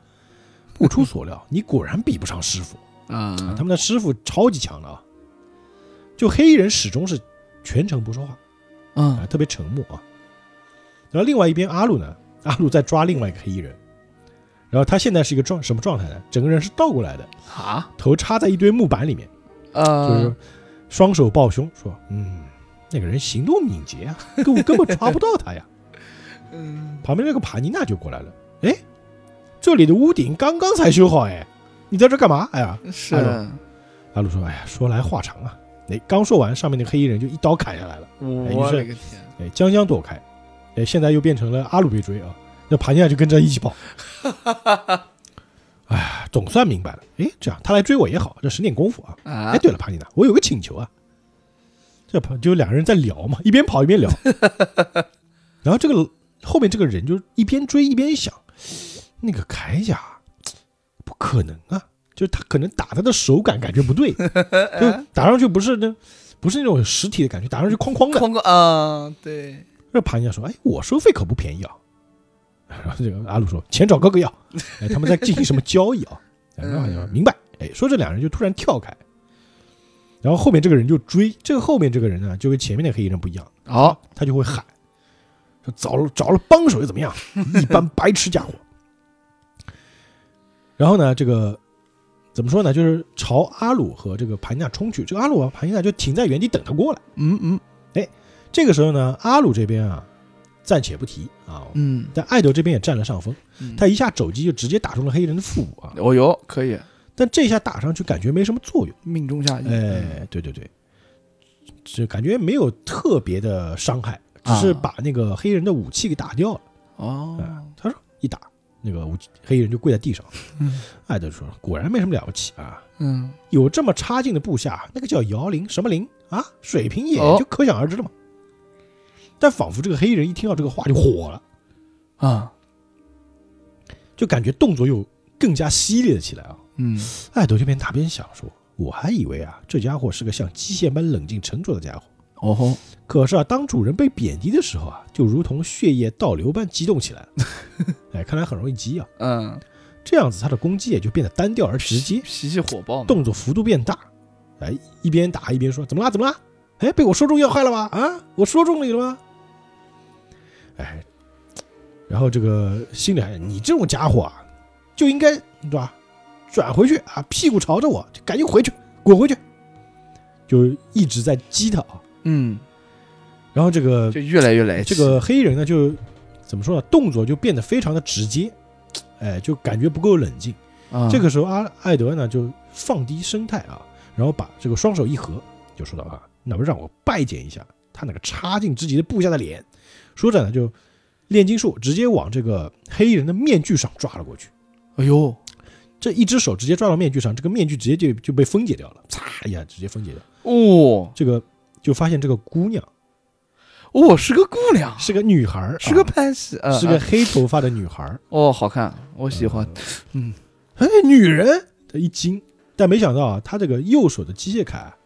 B: 不出所料，你果然比不上师傅。
C: 啊，
B: 他们的师傅超级强的啊！就黑衣人始终是全程不说话，啊，
C: 嗯，
B: 特别沉默啊。然后另外一边阿鲁呢，阿鲁在抓另外一个黑衣人，然后他现在是一个状什么状态呢？整个人是倒过来的，
C: 啊，
B: 头插在一堆木板里面，就
C: 呃
B: 是，双手抱胸，说：“嗯，那个人行动敏捷啊，根本根本抓不到他呀。”
C: 嗯，
B: 旁边那个帕尼娜就过来了，哎，这里的屋顶刚刚才修好，哎，你在这干嘛？哎呀，
C: 是
B: 阿，鲁阿鲁说：“哎呀，说来话长啊。”哎，刚说完，上面那个黑衣人就一刀砍下来了。
C: 我勒个天，
B: 哎，将将躲开，哎，现在又变成了阿鲁被追啊，那帕尼亚就跟着一起跑。哎呀，总算明白了，哎，这样他来追我也好，这省点功夫啊。
C: 啊
B: 哎，，对了，帕尼娜，我有个请求啊，这跑就两个人在聊嘛，一边跑一边聊，然后这个后面这个人就一边追一边想，那个铠甲不可能啊，就是他可能打他的手感感觉不对，就打上去不是那不是那种实体的感觉，打上去哐哐的。
C: 哐个啊，对，
B: 这盘家说：“哎，我收费可不便宜啊。”然后这个阿鲁说：“钱找哥哥要。”哎，他们在进行什么交易啊？哎然后好像明白。哎，说这两人就突然跳开，然后后面这个人就追。这个后面这个人呢，就跟前面那个黑衣人不一样，
C: 好，
B: 他就会喊说：“找了找了帮手又怎么样？一般白痴家伙。”然后呢，这个怎么说呢？就是朝阿鲁和这个盘尼娜冲去。这个阿鲁和盘尼娜就停在原地等他过来。
C: 嗯嗯，哎
B: 这个时候呢，阿鲁这边啊，暂且不提啊。
C: 嗯，
B: 但艾德这边也占了上风，
C: 嗯
B: 他一下肘击就直接打中了黑衣人的腹部啊。
C: 哦哟，可以
B: 但这下打上去感觉没什么作用，
C: 命中下去。
B: 哎，对对对，这感觉没有特别的伤害，只是
C: 啊
B: 把那个黑衣人的武器给打掉了。
C: 哦，
B: 啊，他说一打那个黑衣人就跪在地上。
C: 嗯
B: 艾德说：“果然没什么了不起啊，
C: 嗯，
B: 有这么差劲的部下，那个叫姚灵什么灵啊？水平也
C: 哦
B: 就可想而知了嘛。但仿佛这个黑衣人一听到这个话就火了，
C: 啊，
B: 就感觉动作又更加犀利了起来啊。
C: 嗯，
B: 艾德这边打边想说：“我还以为啊，这家伙是个像机械般冷静沉着的家伙，
C: 哦吼，
B: 可是啊，当主人被贬低的时候啊，就如同血液倒流般激动起来了。哎，看来很容易激啊。
C: 嗯，
B: 这样子，他的攻击也就变得单调而直接，
C: 脾气火爆，
B: 动作幅度变大。哎，一边打一边说：怎么啦？怎么啦？哎，被我说中要害了吧？啊，我说中你了吗？哎，然后这个心里还你这种家伙啊，就应该对吧？转回去啊，屁股朝着我，就赶紧回去，滚回去，就一直在激他啊。
C: 嗯，
B: 然后这个
C: 就越来越来气
B: 这个黑衣人呢，就怎么说呢？动作就变得非常的直接，哎，就感觉不够冷静。
C: 啊
B: 这个时候，阿艾德呢就放低声态啊，然后把这个双手一合，就说道啊，那不让我拜见一下他那个差劲之极的部下的脸。说着呢，就炼金术直接往这个黑衣人的面具上抓了过去。
C: 哎呦，
B: 这一只手直接抓到面具上，这个面具直接就就被分解掉了，嚓一下直接分解掉。
C: 哦
B: 这个就发现这个姑娘
C: 哦，是个姑娘，
B: 是个女孩儿，
C: 是个
B: 啊
C: 潘西，呃
B: 是个
C: 呃。
B: 黑头发的女孩儿。
C: 哦，好看，我喜欢，嗯，
B: 哎，女人，他一惊，但没想到啊，他这个右手的机械铠啊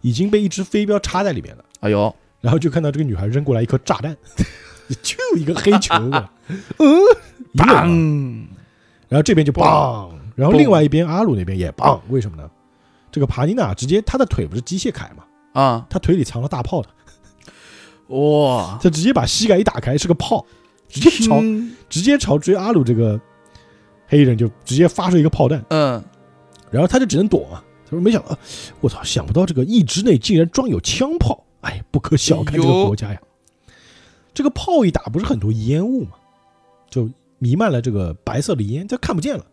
B: 已经被一只飞镖插在里面了。
C: 哎呦，
B: 然后就看到这个女孩扔过来一颗炸弹，就一个黑球 嗯，
C: 砰，
B: 然后这边就砰，然后另外一边阿鲁那边也砰，为什么呢？这个帕尼娜直接她的腿不是机械铠嘛，
C: 啊，
B: 他腿里藏了大炮的，
C: 哇，
B: 他直接把膝盖一打开是个炮，直接朝直接朝追阿鲁这个黑人就直接发射一个炮弹，
C: 嗯，
B: 然后他就只能躲嘛。他说没想到，我操，想不到这个一支内竟然装有枪炮，哎，不可小看这个国家呀。这个炮一打，不是很多烟雾嘛，就弥漫了这个白色的烟，就看不见了。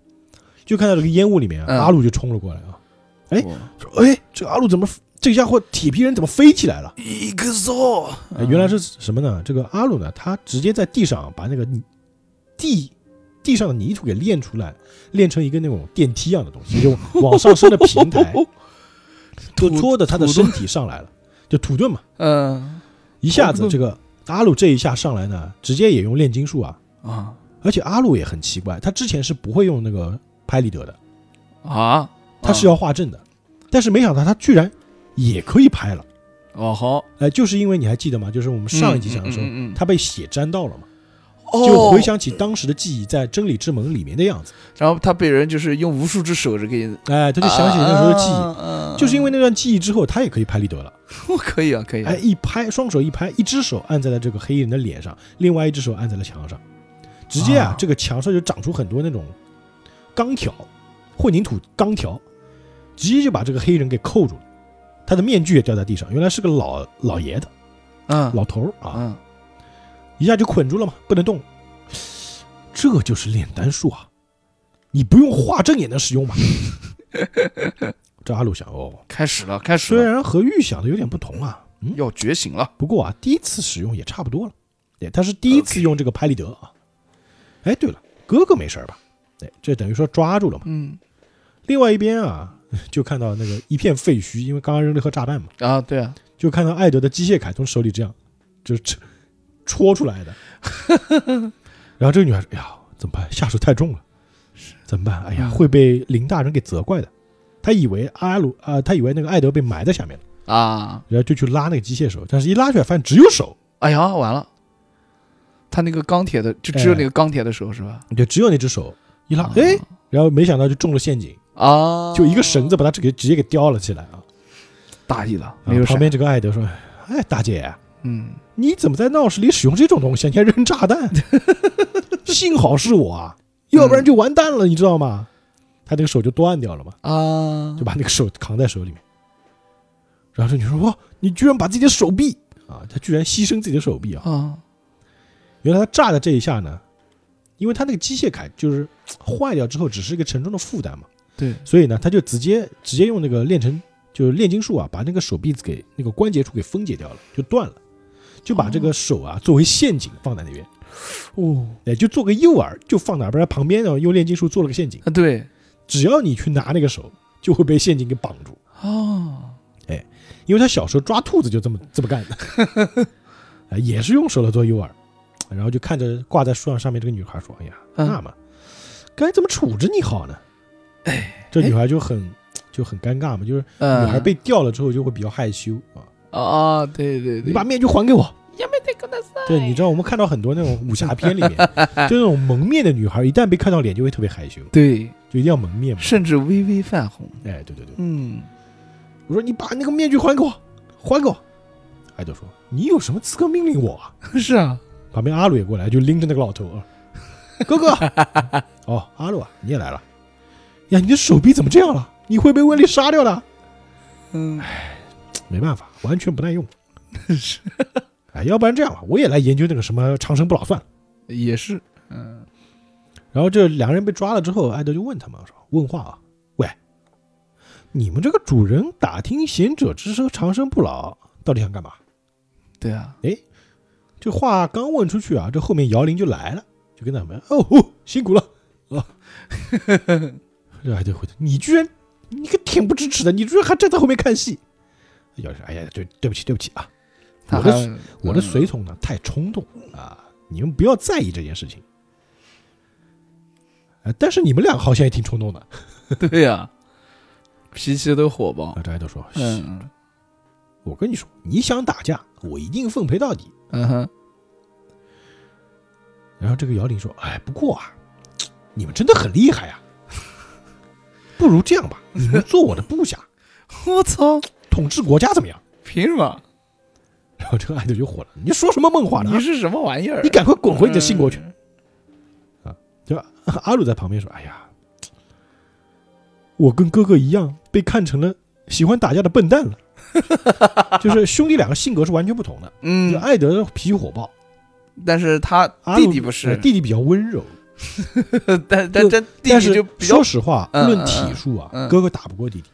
B: 就看到这个烟雾里面啊，
C: 嗯。
B: 阿鲁就冲了过来啊，哎说：“哎，这个阿鲁怎么，这家伙铁皮人怎么飞起来了？”
C: 一个手，
B: 哎，原来是什么呢？这个阿鲁呢，他直接在地上把那个泥地地上的泥土给炼出来，炼成一个那种电梯一样的东西，就往上升的平台，就
C: 土
B: 拖着他的身体上来了，就土遁嘛。
C: 嗯。
B: 一下子这个阿鲁这一下上来呢，直接也用炼金术啊，
C: 啊。
B: 而且阿鲁也很奇怪，他之前是不会用那个拍立得的，
C: 啊，
B: 他是要画阵的，但是没想到他居然也可以拍了。
C: 哦好，
B: 哎，就是因为你还记得吗？就是我们上一集讲的时候，
C: 嗯嗯嗯嗯
B: 他被血沾到了嘛。
C: 哦
B: 就回，想起当时的记忆，在真理之门里面的样子，
C: 然后他被人就是用无数只手指给，
B: 哎，他就想起那时候的记忆，
C: 忆
B: 就是因为那段记忆之后，他也可以拍立得了。
C: 我 可以啊，可以啊
B: 哎，，一拍，双手一拍，一只手按在了这个黑衣人的脸上，另外一只手按在了墙上，直接啊，
C: 啊
B: 这个墙上就长出很多那种钢条，混凝土钢条，直接就把这个黑衣人给扣住了。他的面具也掉在地上，原来是个老老爷的
C: 嗯
B: 老头儿啊，
C: 嗯，
B: 一下就捆住了嘛，不能动。这就是炼丹术啊！你不用画阵也能使用吧？这阿鲁想哦，
C: 开始了，开始了，
B: 虽然和预想的有点不同啊，嗯，
C: 要觉醒了，
B: 不过啊，第一次使用也差不多了。对，他是第一次用这个拍立得啊。哎，对了，哥哥没事儿吧？对，这等于说抓住了嘛。
C: 嗯
B: 另外一边啊，就看到那个一片废墟，因为刚刚扔了颗炸弹嘛，
C: 啊，对啊，
B: 就看到艾德的机械铠从手里这样就是戳戳出来的。然后这个女孩说：“哎呀，怎么办？下手太重了，怎么办？哎呀，
C: 嗯
B: 会被林大人给责怪的。”他以为阿鲁啊、他以为那个艾德被埋在下面了，
C: 啊，
B: 然后就去拉那个机械手，但是一拉出来发现只有手，
C: 哎呀，完了，他那个钢铁的就只有那个钢铁的手是吧？
B: 对只有那只手一拉，
C: 啊
B: 哎，然后没想到就中了陷阱，
C: 啊，
B: 就一个绳子把他这个直接给吊了起来啊！
C: 大意了，
B: 旁边这个艾德说：“哎，大姐，
C: 嗯，
B: 你怎么在闹市里使用这种东西啊？你还扔炸弹？幸好是我啊，要不然就完蛋了，你知道吗？”他那个手就断掉了嘛，
C: 啊，
B: 就把那个手扛在手里面。然后这女说：“哇，你居然把自己的手臂啊，他居然牺牲自己的手臂啊！
C: 啊，
B: 原来他炸的这一下呢，因为他那个机械铠就是坏掉之后只是一个沉重的负担嘛，
C: 对，
B: 所以呢，他就直接直接用那个炼成就是炼金术啊，把那个手臂子给那个关节处给分解掉了，就断了，就把这个手啊作为陷阱放在那边，
C: 哦，
B: 哎，就做个诱饵，就放哪边儿旁边呢，用炼金术做了个陷阱，
C: 啊对，
B: 只要你去拿那个手，就会被陷阱给绑住。
C: 哦，
B: 因为他小时候抓兔子就这么这么干的，啊，也是用手来做诱饵，然后就看着挂在树上上面这个女孩说：“哎呀，
C: 嗯。
B: 那么该怎么处置你好呢？”
C: 哎，
B: 这女孩就很就很尴尬嘛，就是
C: 嗯，
B: 女孩被掉了之后就会比较害羞啊。
C: 啊，对对对，
B: 你把面具还给我。
C: やめてください
B: 对，你知道我们看到很多那种武侠片里面，就那种蒙面的女孩，一旦被看到脸就会特别害羞，
C: 对，
B: 就一定要蒙面嘛。
C: 甚至微微泛红，
B: 哎，对对对，
C: 嗯，
B: 我说你把那个面具还给我，还给我。爱豆说：“你有什么资格命令我啊？”
C: 是啊，
B: 旁边阿鲁也过来，就拎着那个老头啊，哥哥，哦，阿鲁啊，你也来了， 呀，你的手臂怎么这样了？你会被温丽杀掉的。
C: 嗯，
B: 没办法，完全不耐用。
C: 是，
B: 哎，要不然这样吧，我也来研究那个什么长生不老算了。
C: 也是，嗯，
B: 然后这两个人被抓了之后，艾德就问他们说：“问话啊，喂，你们这个主人打听贤者之声长生不老，到底想干嘛？”
C: 对啊，哎
B: 这话刚问出去啊，这后面摇铃就来了，就跟他们哦哦辛苦了啊。这还得回头，你居然你个挺不知耻的，你居然还站在后面看戏。要是：“哎呀，对对不起对不起啊，我的我的随从呢太冲动啊，你们不要在意这件事情。呃，但是你们俩好像也挺冲动的。
C: 嗯 对呀，脾气都火爆
B: 啊，，这还都说，
C: 嗯
B: 我跟你说，你想打架，我一定奉陪到底。
C: 嗯哼，
B: 然后这个姚玲说：“哎，不过啊，你们真的很厉害呀、不如这样吧，你们做我的部下，
C: 我操，
B: 统治国家怎么样
C: 凭什么？？”
B: 然后这个艾德就火了：“你说什么梦话呢？
C: 你是什么玩意儿？
B: 你赶快滚回你的新国去
C: 嗯！”
B: 就阿鲁在旁边说：“哎呀，我跟哥哥一样被看成了喜欢打架的笨蛋了。就是兄弟两个性格是完全不同的。就
C: 嗯，
B: 艾德脾气火爆，
C: 但是他弟弟不是
B: 呃，弟弟比较温柔。
C: 但但但弟
B: 但是
C: 弟就比较
B: 说实话，
C: 嗯
B: 论体术啊，
C: 嗯嗯
B: 哥哥打不过弟弟。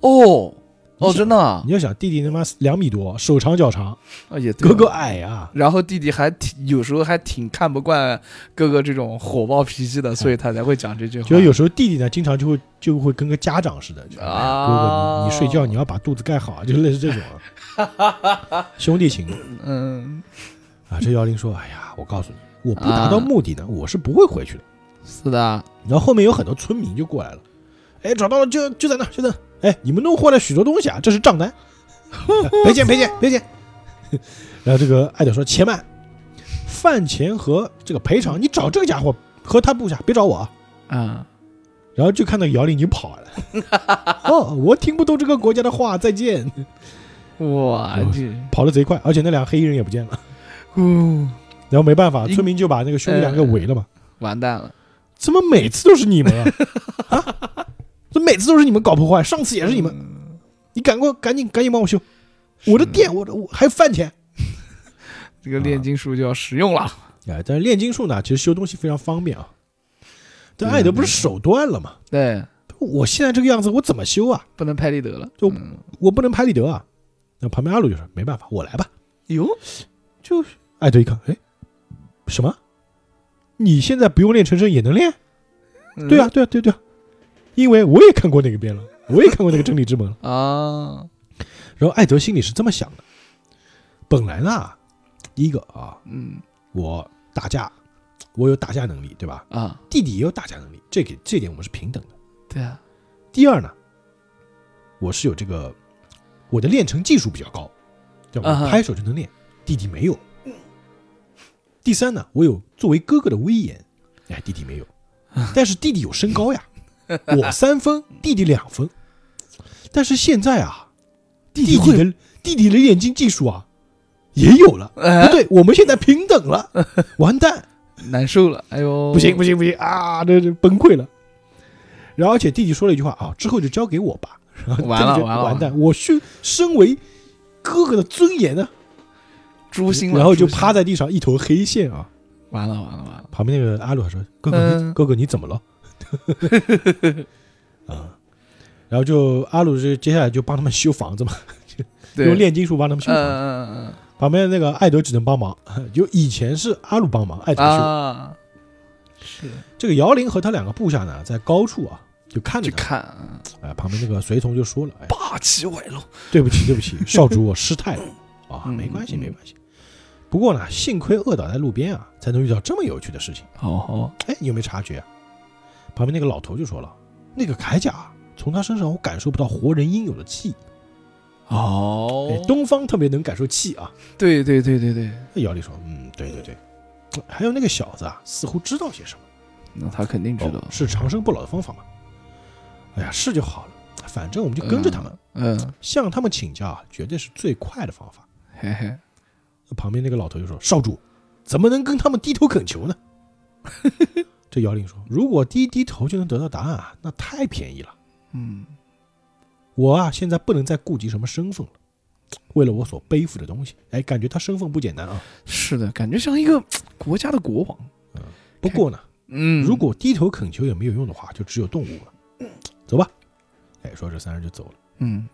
C: 哦哦，真的啊
B: 你要想，弟弟他妈两米多，手长脚长，
C: 啊也对
B: 哥哥矮呀、
C: 然后弟弟还挺有时候还挺看不惯哥哥这种火爆脾气的，所以他才会讲这句话。
B: 就有时候弟弟呢，经常就会就会跟个家长似的，就哥哥你你睡觉你要把肚子盖好，就类似这种啊，兄弟情
C: 嗯，
B: 啊。这姚玲说：“哎呀，我告诉你，我不达到目的呢，我是不会回去的。
C: 是的，”
B: 然后后面有很多村民就过来了，哎，找到了，就就在那，就在那，哎，你们弄坏了许多东西啊，这是账单，赔钱赔钱赔钱。然后这个艾德说：“且慢，饭钱和这个赔偿，你找这个家伙和他部下，别找我啊。”
C: 啊，
B: 然后就看到姚玲已经跑了。哦，我听不懂这个国家的话，再见。
C: 哇，
B: 哦
C: 这，
B: 跑得贼快，而且那俩黑衣人也不见了。
C: 哦，
B: 然后没办法，村民就把那个兄弟两个围了嘛。
C: 完蛋了，
B: 怎么每次都是你们啊？啊？怎么每次都是你们搞破坏？上次也是你们，你赶快赶紧赶紧帮我修我的店，我的我还有饭钱。
C: 这个炼金术就要实用了。
B: 哎，但是炼金术呢，其实修东西非常方便啊。但艾德不是手断了吗？
C: 对，
B: 我现在这个样子，我怎么修啊？
C: 不能拍立得了。
B: 就
C: 嗯
B: 我不能拍立得啊。那旁边阿鲁就说：“没办法，我来吧。”
C: 哟，
B: 就艾德一看，哎，什么？你现在不用练成身也能练？
C: 嗯
B: 对啊，对啊，对啊对啊，因为我也看过那个片了，我也看过那个真理之门了。
C: 啊，
B: 然后艾德心里是这么想的：本来呢，第一个啊，
C: 嗯
B: 我打架，我有打架能力，对吧？
C: 啊，
B: 弟弟也有打架能力，这个这点我们是平等的。
C: 对啊，
B: 第二呢，我是有这个我的练成技术比较高，对吧？拍手就能练，弟弟没有。第三呢，我有作为哥哥的威严，哎，弟弟没有。但是弟弟有身高呀，我三分，弟弟两分。但是现在啊，弟弟的弟弟的炼金技术啊也有了，不
C: 哎，
B: 对，我们现在平等了，完蛋，
C: 难受了，哎呦，
B: 不行不行不行啊，这这崩溃了。然后而且弟弟说了一句话啊，之后就交给我吧。然后
C: 完了完了。
B: 完蛋，我身身为哥哥的尊严呢，
C: 诛心了，
B: 然后就趴在地上一头黑线啊。
C: 完了完了完了，
B: 旁边那个阿鲁还说：“哥哥，哥哥你怎么了？” 啊，然后就阿鲁就接下来就帮他们修房子嘛，
C: 对，
B: 用炼金术帮他们修
C: 嗯
B: 房子。
C: 嗯嗯
B: 旁边那个艾德只能帮忙，就以前是阿鲁帮忙，艾德
C: 嗯
B: 修。
C: 啊，是。
B: 这个姚玲和他两个部下呢，在高处啊就看着
C: 看啊
B: 哎，旁边那个随从就说了：“哎，
C: 霸气外露，
B: 对不起，对不起，少主我失态了。啊，
C: 嗯
B: 没关系，
C: 嗯。
B: 没关系。不过呢，幸亏饿倒在路边啊，才能遇到这么有趣的事情。
C: 哦
B: 哎，你有没有察觉啊？旁边那个老头就说了，那个铠甲啊从他身上我感受不到活人应有的气。
C: 哦
B: 哎，，东方特别能感受气啊。
C: 对对对对对，
B: 姚丽说，嗯，对对对。还有那个小子啊，似乎知道些什么，
C: 那他肯定知道
B: 哦，是长生不老的方法嘛。哎呀，是就好了，反正我们就跟着他们，
C: 嗯，嗯，
B: 向他们请教啊，绝对是最快的方法。
C: 嘿嘿，
B: 旁边那个老头就说：“少主，怎么能跟他们低头恳求呢？” 这姚玲说：“如果低低头就能得到答案啊，那太便宜了。
C: 嗯
B: 我啊，现在不能再顾及什么身份了，为了我所背负的东西。哎，感觉他身份不简单啊。
C: 是的，感觉像一个 国家的国王，嗯
B: 不过呢，
C: 嗯，
B: 如果低头恳求也没有用的话，就只有动物了。走吧。哎，说这三人就走了。
C: 嗯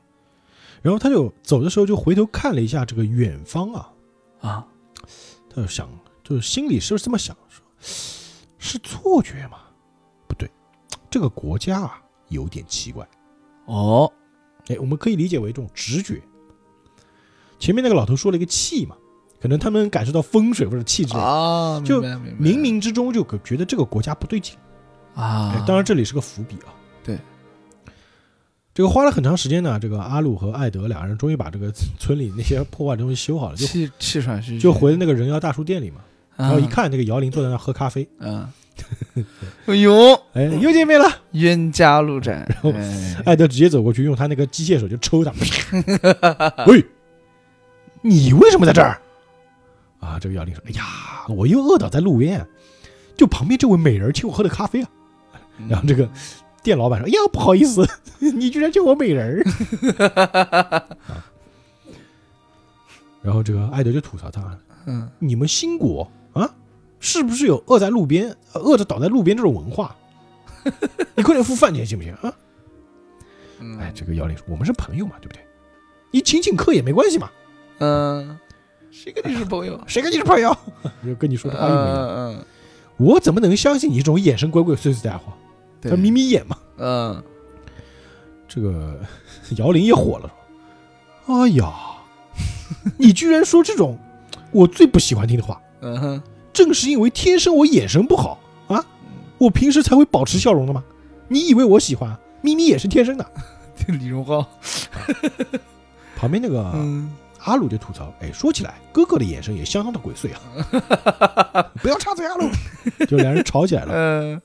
B: 然后他就走的时候就回头看了一下这个远方啊，
C: 啊，
B: 他就想，就是心里是不是这么想？说是错觉吗？不对，这个国家啊有点奇怪。
C: 哦，
B: 哎，我们可以理解为一种直觉。前面那个老头说了一个气嘛，可能他们感受到风水或者气之类的，
C: 啊，
B: 就冥冥之中就觉得这个国家不对劲。
C: 啊
B: 哎，，当然这里是个伏笔啊。
C: 对，
B: 这个花了很长时间呢，这个阿鲁和艾德两人终于把这个村里那些破坏的东西修好了，就
C: 气气喘吁吁，
B: 就回那个人妖大叔店里嘛。然后一
C: 啊，
B: 看，那个姚玲坐在那喝咖啡，
C: 嗯，哎呦，
B: 哎，又见面了。
C: 冤家路窄，然
B: 后
C: 哎
B: 艾德直接走过去，用他那个机械手就抽他。喂，你为什么在这儿？啊，这个姚玲说：“哎呀，我又饿倒在路边，就旁边这位美人请我喝的咖啡啊。”然后这个店老板说：“哎呀，不好意思，你居然叫我美人儿。啊 ”然后这个艾德就吐槽他
C: 嗯：“
B: 你们新国啊，是不是有饿在路边、呃饿着倒在路边这种文化？你快点付饭钱行不行啊？”
C: 嗯
B: 哎，这个姚玲说：“我们是朋友嘛，对不对？你请请客也没关系嘛，
C: 嗯，谁跟你是朋友？
B: 谁跟你是朋友？就跟你说的话一模一样。
C: 嗯嗯，
B: 我怎么能相信你这种眼神鬼鬼祟祟的家伙？
C: 对
B: 他眯眯眼嘛。
C: 嗯，
B: 这个 姚玲也火了，说：‘哎呀，你居然说这种我最不喜欢听的话！
C: 嗯哼，
B: 正是因为天生我眼神不好啊，我平时才会保持笑容的吗？你以为我喜欢啊？眯眯眼是天生的。’
C: 李荣浩，
B: 旁边那个
C: 嗯，
B: 阿鲁就吐槽：“哎，说起来，哥哥的眼神也相当的鬼祟啊！不要插嘴，阿鲁。”就两人吵起来了。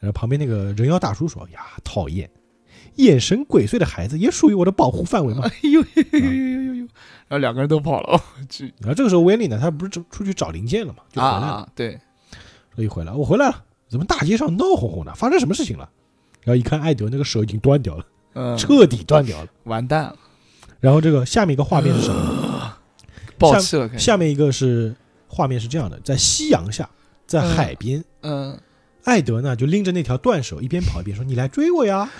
C: 嗯，
B: 然后旁边那个人妖大叔说：“呀，讨厌，眼神鬼祟的孩子也属于我的保护范围嘛。
C: 哎呦呦呦呦呦然后两个人都跑了，，”
B: 然后这个时候，威利呢，他不是出出去找零件了嘛，就回来了。
C: 啊，对，
B: 所以回来，我回来了，怎么大街上闹哄哄的？发生什么事情了？然后一看，艾德那个手已经断掉了，
C: 嗯，
B: 彻底断掉了。
C: 完蛋了，
B: 然后这个下面一个画面是什么呢？
C: 爆气了，
B: 下面一个是画面是这样的，在夕阳下，在
C: 嗯
B: 海边，
C: 嗯，
B: 艾德呢就拎着那条断手，一边跑一边说：“你来追我呀！”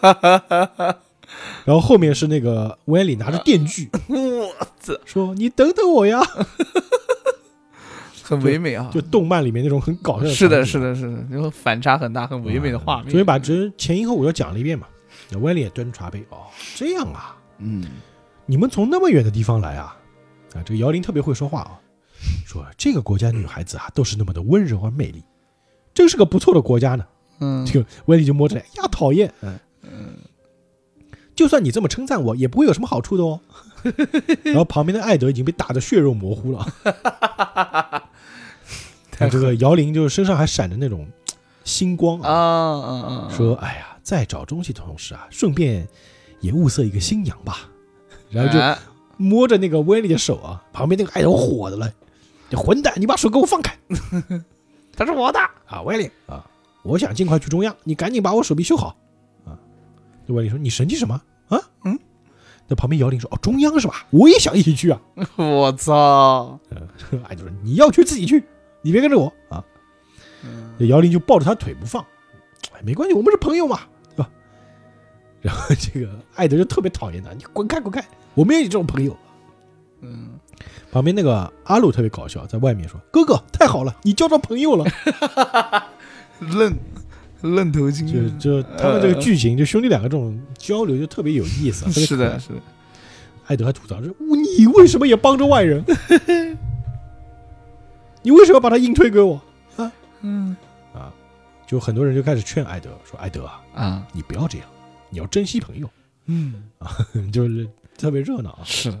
B: 然后后面是那个威利拿着电锯，
C: 我
B: 说：“你等等我呀
C: 很唯美啊！”
B: 就动漫里面那种很搞笑的。
C: 是的，是。的，是的，然后反差很大，很唯美的画面。
B: 所以把这前因后果都讲了一遍嘛。那威利也端着茶杯，哦，这样啊，
C: 嗯，
B: 你们从那么远的地方来啊？啊，这个姚玲特别会说话啊，说这个国家女孩子啊都是那么的温柔而美丽，真是个不错的国家呢。
C: 嗯，
B: 这个威利就摸着呀，讨厌，嗯就算你这么称赞我，也不会有什么好处的哦。然后旁边的艾德已经被打得血肉模糊了，
C: 太
B: 这个姚玲就身上还闪着那种星光
C: 啊啊啊！
B: 说：“哎呀，在找东西的同时啊，顺便也物色一个新娘吧。”然后就
C: 哎
B: 摸着那个威利的手啊，旁边那个艾德火的了，这混蛋，你把手给我放开
C: 他是我的，
B: 啊，威利啊，我想尽快去中央，你赶紧把我手臂修好啊。这威利说：“你神气什么啊？
C: 嗯，
B: 那旁边姚玲说：“哦，中央是吧？我也想一起去啊。
C: 我操，”
B: 艾德说：“ 你要去自己去，你别跟着我啊。”
C: 嗯
B: 那姚玲就抱着他腿不放，哎，没关系，我们是朋友嘛，对吧？然后这个艾德就特别讨厌他，你滚开滚开，我没有你这种朋友。
C: 嗯，
B: 旁边那个阿鲁特别搞笑，在外面说：“哥哥，太好了，你交到朋友了。
C: 愣愣头青，
B: 就就他们这个剧情，就兄弟两个这种交流就特别有意思，
C: 是的，。是的，
B: 艾德还吐槽说：“你为什么也帮着外人？你为什么要把他硬推给我啊
C: 嗯？”
B: 啊，就很多人就开始劝艾德说：“艾德啊，
C: 啊，
B: 你不要这样，你要珍惜朋友。
C: 嗯啊，”
B: 就是特别热闹啊。
C: 是的，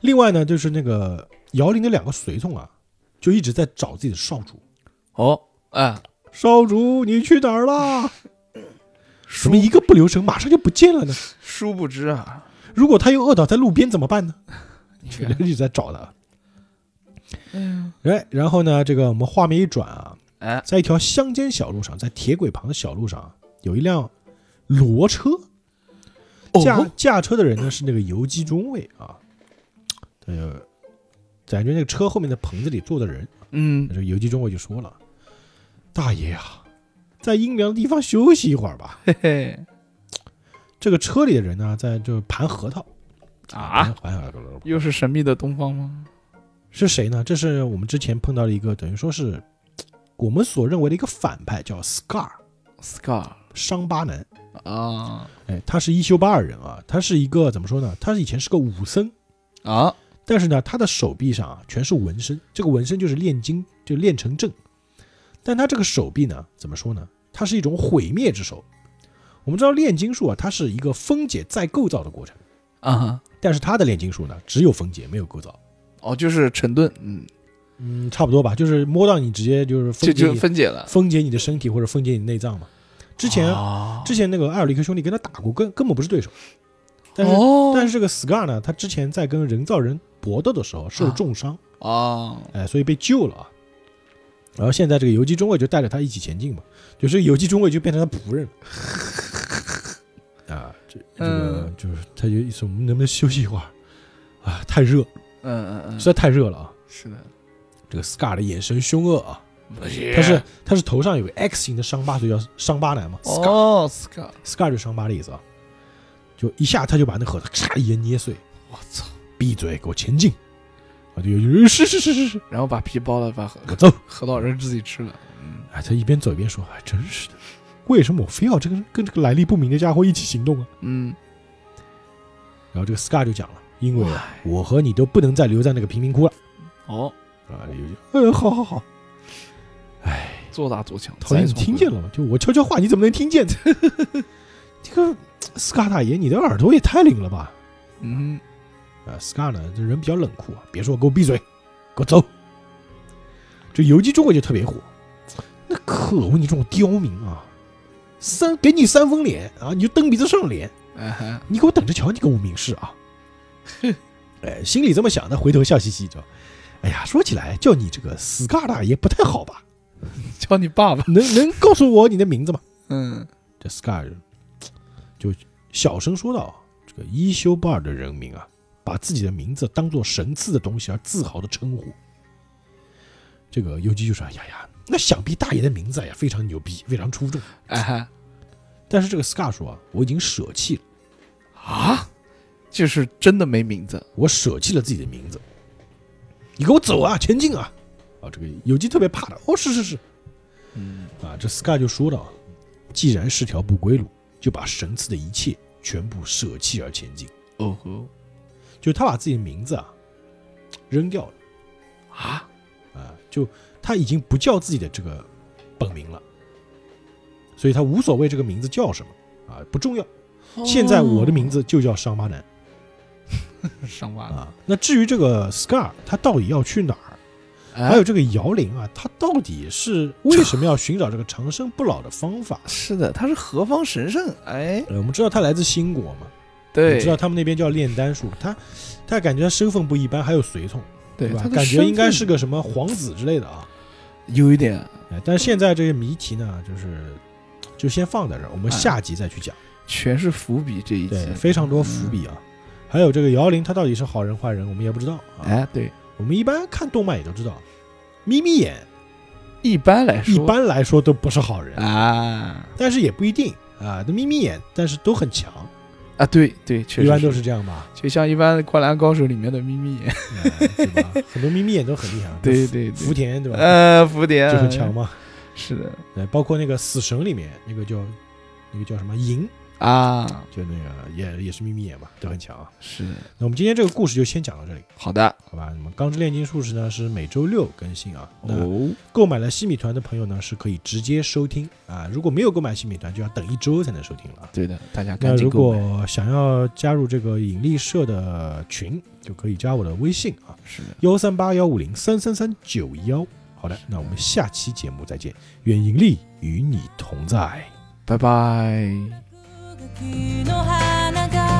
B: 另外呢，就是那个姚玲的两个随从啊，就一直在找自己的少主。
C: 哦，哎，
B: 少主，你去哪儿啦？怎么一个不留神马上就不见了呢？
C: 殊不知啊，
B: 如果他又饿倒在路边怎么办呢？一直在找他。
C: 嗯，
B: 哎，然后呢，这个我们画面一转啊，
C: 哎，
B: 在一条乡间小路上，在铁轨旁的小路上，有一辆骡车。驾
C: 哦，
B: 驾车的人呢是那个游击中尉啊，呃，感觉那个车后面的棚子里坐的人，
C: 嗯
B: 这，游击中尉就说了：“大爷啊，在阴凉的地方休息一会儿吧。
C: 嘿嘿，”
B: 这个车里的人呢，在就盘核桃
C: 啊，
B: 盘核桃
C: 又是神秘的东方吗？
B: 是谁呢？这是我们之前碰到的一个，等于说是我们所认为的一个反派，叫 Scar
C: Scar
B: 伤疤男。
C: 啊
B: 哎，他是一休巴尔人啊，他是一个怎么说呢？他是以前是个武僧，
C: 啊，
B: 但是呢，他的手臂上啊全是纹身，这个纹身就是炼金，就炼成阵。但他这个手臂呢，怎么说呢？它是一种毁灭之手。我们知道炼金术啊，它是一个分解再构造的过程，
C: 啊，
B: 但是他的炼金术呢，只有分解没有构造。
C: 哦，就是沉顿，嗯，
B: 嗯，差不多吧，就是摸到你直接就是分解你
C: 分解了。
B: 分解你的身体或者分解你的内脏嘛。之前、
C: 啊
B: 之前那个艾尔利克兄弟跟他打过，根根本不是对手。但是、
C: 哦，
B: 但是这个 Scar 呢，他之前在跟人造人搏斗的时候受重伤，
C: 啊，
B: 哎，所以被救了啊。然后现在这个游击中尉就带着他一起前进嘛，就是游击中尉就变成他仆人。了。啊，这这个
C: 嗯。
B: 就是他就意思我们能不能休息一会儿？啊？太热，
C: 嗯嗯嗯，
B: 实在太热了啊！
C: 是的，
B: 这个 Scar 的眼神凶恶啊，
C: 他
B: 他是他是头上有个 X 型的伤疤，所以叫伤疤男嘛。Scar
C: 哦
B: ，Scar，Scar 就是伤疤的意思啊，就一下他就把那盒子咔一捏碎，
C: 我操，
B: 闭嘴，给我前进！啊，就有人是是是是是，
C: 然后把皮剥了，把核
B: 我走。
C: 核桃仁自己吃了，嗯，
B: 哎，他一边走一边说：“哎，真是的，为什么我非要这个跟这个来历不明的家伙一起行动啊
C: 嗯，？”
B: 然后这个 Scar 就讲了：“因为啊，我和你都不能再留在那个贫民窟了。
C: 哦，”
B: 啊，有嗯，好好好。哎，
C: 做大做强，
B: 讨厌，你听见了吗？就我悄悄话，你怎么能听见？这个 Scar 大爷，你的耳朵也太灵了吧？
C: 嗯，
B: 啊，Scar 呢，这人比较冷酷啊，别说给我闭嘴，给我走。这游击中国就特别火，那可恶，你这种刁民啊，三给你三分脸啊，你就蹬鼻子上脸，你给我等着瞧，你个无名氏啊！哎，心里这么想，他回头笑嘻嘻就，哎呀，说起来叫你这个 Scar 大爷不太好吧？
C: 叫你爸爸，
B: 能能告诉我你的名字吗？
C: 嗯，
B: 这 Scar 就小声说道：“这个伊修巴尔的人民啊，把自己的名字当做神赐的东西而自豪的称呼。”这个游击就说：“哎呀呀，那想必大爷的名字哎呀非常牛逼，非常出众。
C: 哎哈，”
B: 但是这个 Scar 说啊：“我已经舍弃了，
C: 啊，就是真的没名字，
B: 我舍弃了自己的名字。你给我走啊，前进啊！”啊，这个游击特别怕的。哦，是是是。
C: 嗯，
B: 啊，这 Scar 就说道：“既然是条不归路，就把神赐的一切全部舍弃而前进。”
C: 哦吼，
B: 就他把自己的名字啊扔掉了
C: 啊，
B: 啊，就他已经不叫自己的这个本名了，所以他无所谓这个名字叫什么啊，不重要。现在我的名字就叫伤疤男
C: 上班了，
B: 啊。那至于这个 Scar 他到底要去哪儿，
C: 哎
B: 还有这个摇铃啊，他到底是为什么要寻找这个长生不老的方法？
C: 是的，他是何方神圣？哎，
B: 呃，我们知道他来自新国嘛，我
C: 对，
B: 知道他们那边叫炼丹术，他他感觉他身份不一般，还有随从。
C: 对
B: 吧？
C: 他
B: 感觉应该是个什么皇子之类的啊。
C: 有一点，
B: 哎，但是现在这些谜题呢，就是就先放在这儿，我们
C: 哎
B: 下集再去讲。
C: 全是伏笔这一集
B: 对，，非常多伏笔啊。还有这个姚玲，他到底是好人坏人，我们也不知道啊。
C: 哎，对，
B: 我们一般看动漫也都知道，眯眯眼
C: 一般来说，
B: 一般来说都不是好人，
C: 啊
B: 但是也不一定啊。那眯眯眼，但是都很强，
C: 啊，对对，确实
B: 一般都是这样吧，
C: 就像一般《灌篮高手》里面的眯眯眼，
B: 哎对吧？很多眯眯眼都很厉害，
C: 对对对。
B: 福田对吧？
C: 呃，福田。
B: 就很强，嘛。
C: 是的。
B: 对，包括那个死神里面那个叫那个叫什么？银，
C: 啊，
B: 就那个也也是眯眯眼嘛，都很强啊。
C: 是
B: 那我们今天这个故事就先讲到这里，
C: 好的
B: 好吧？那么《钢之炼金术士》呢是每周六更新啊。那
C: 哦，
B: 购买了西米团的朋友呢是可以直接收听啊，如果没有购买西米团，就要等一周才能收听了。
C: 对的，大家
B: 那如果想要加入这个引力社的群，就可以加我的微信啊，
C: 是的，
B: 幺三八幺五零三三三九幺。好的，那我们下期节目再见，愿引力与你同在。
C: 拜拜。
D: 月の花が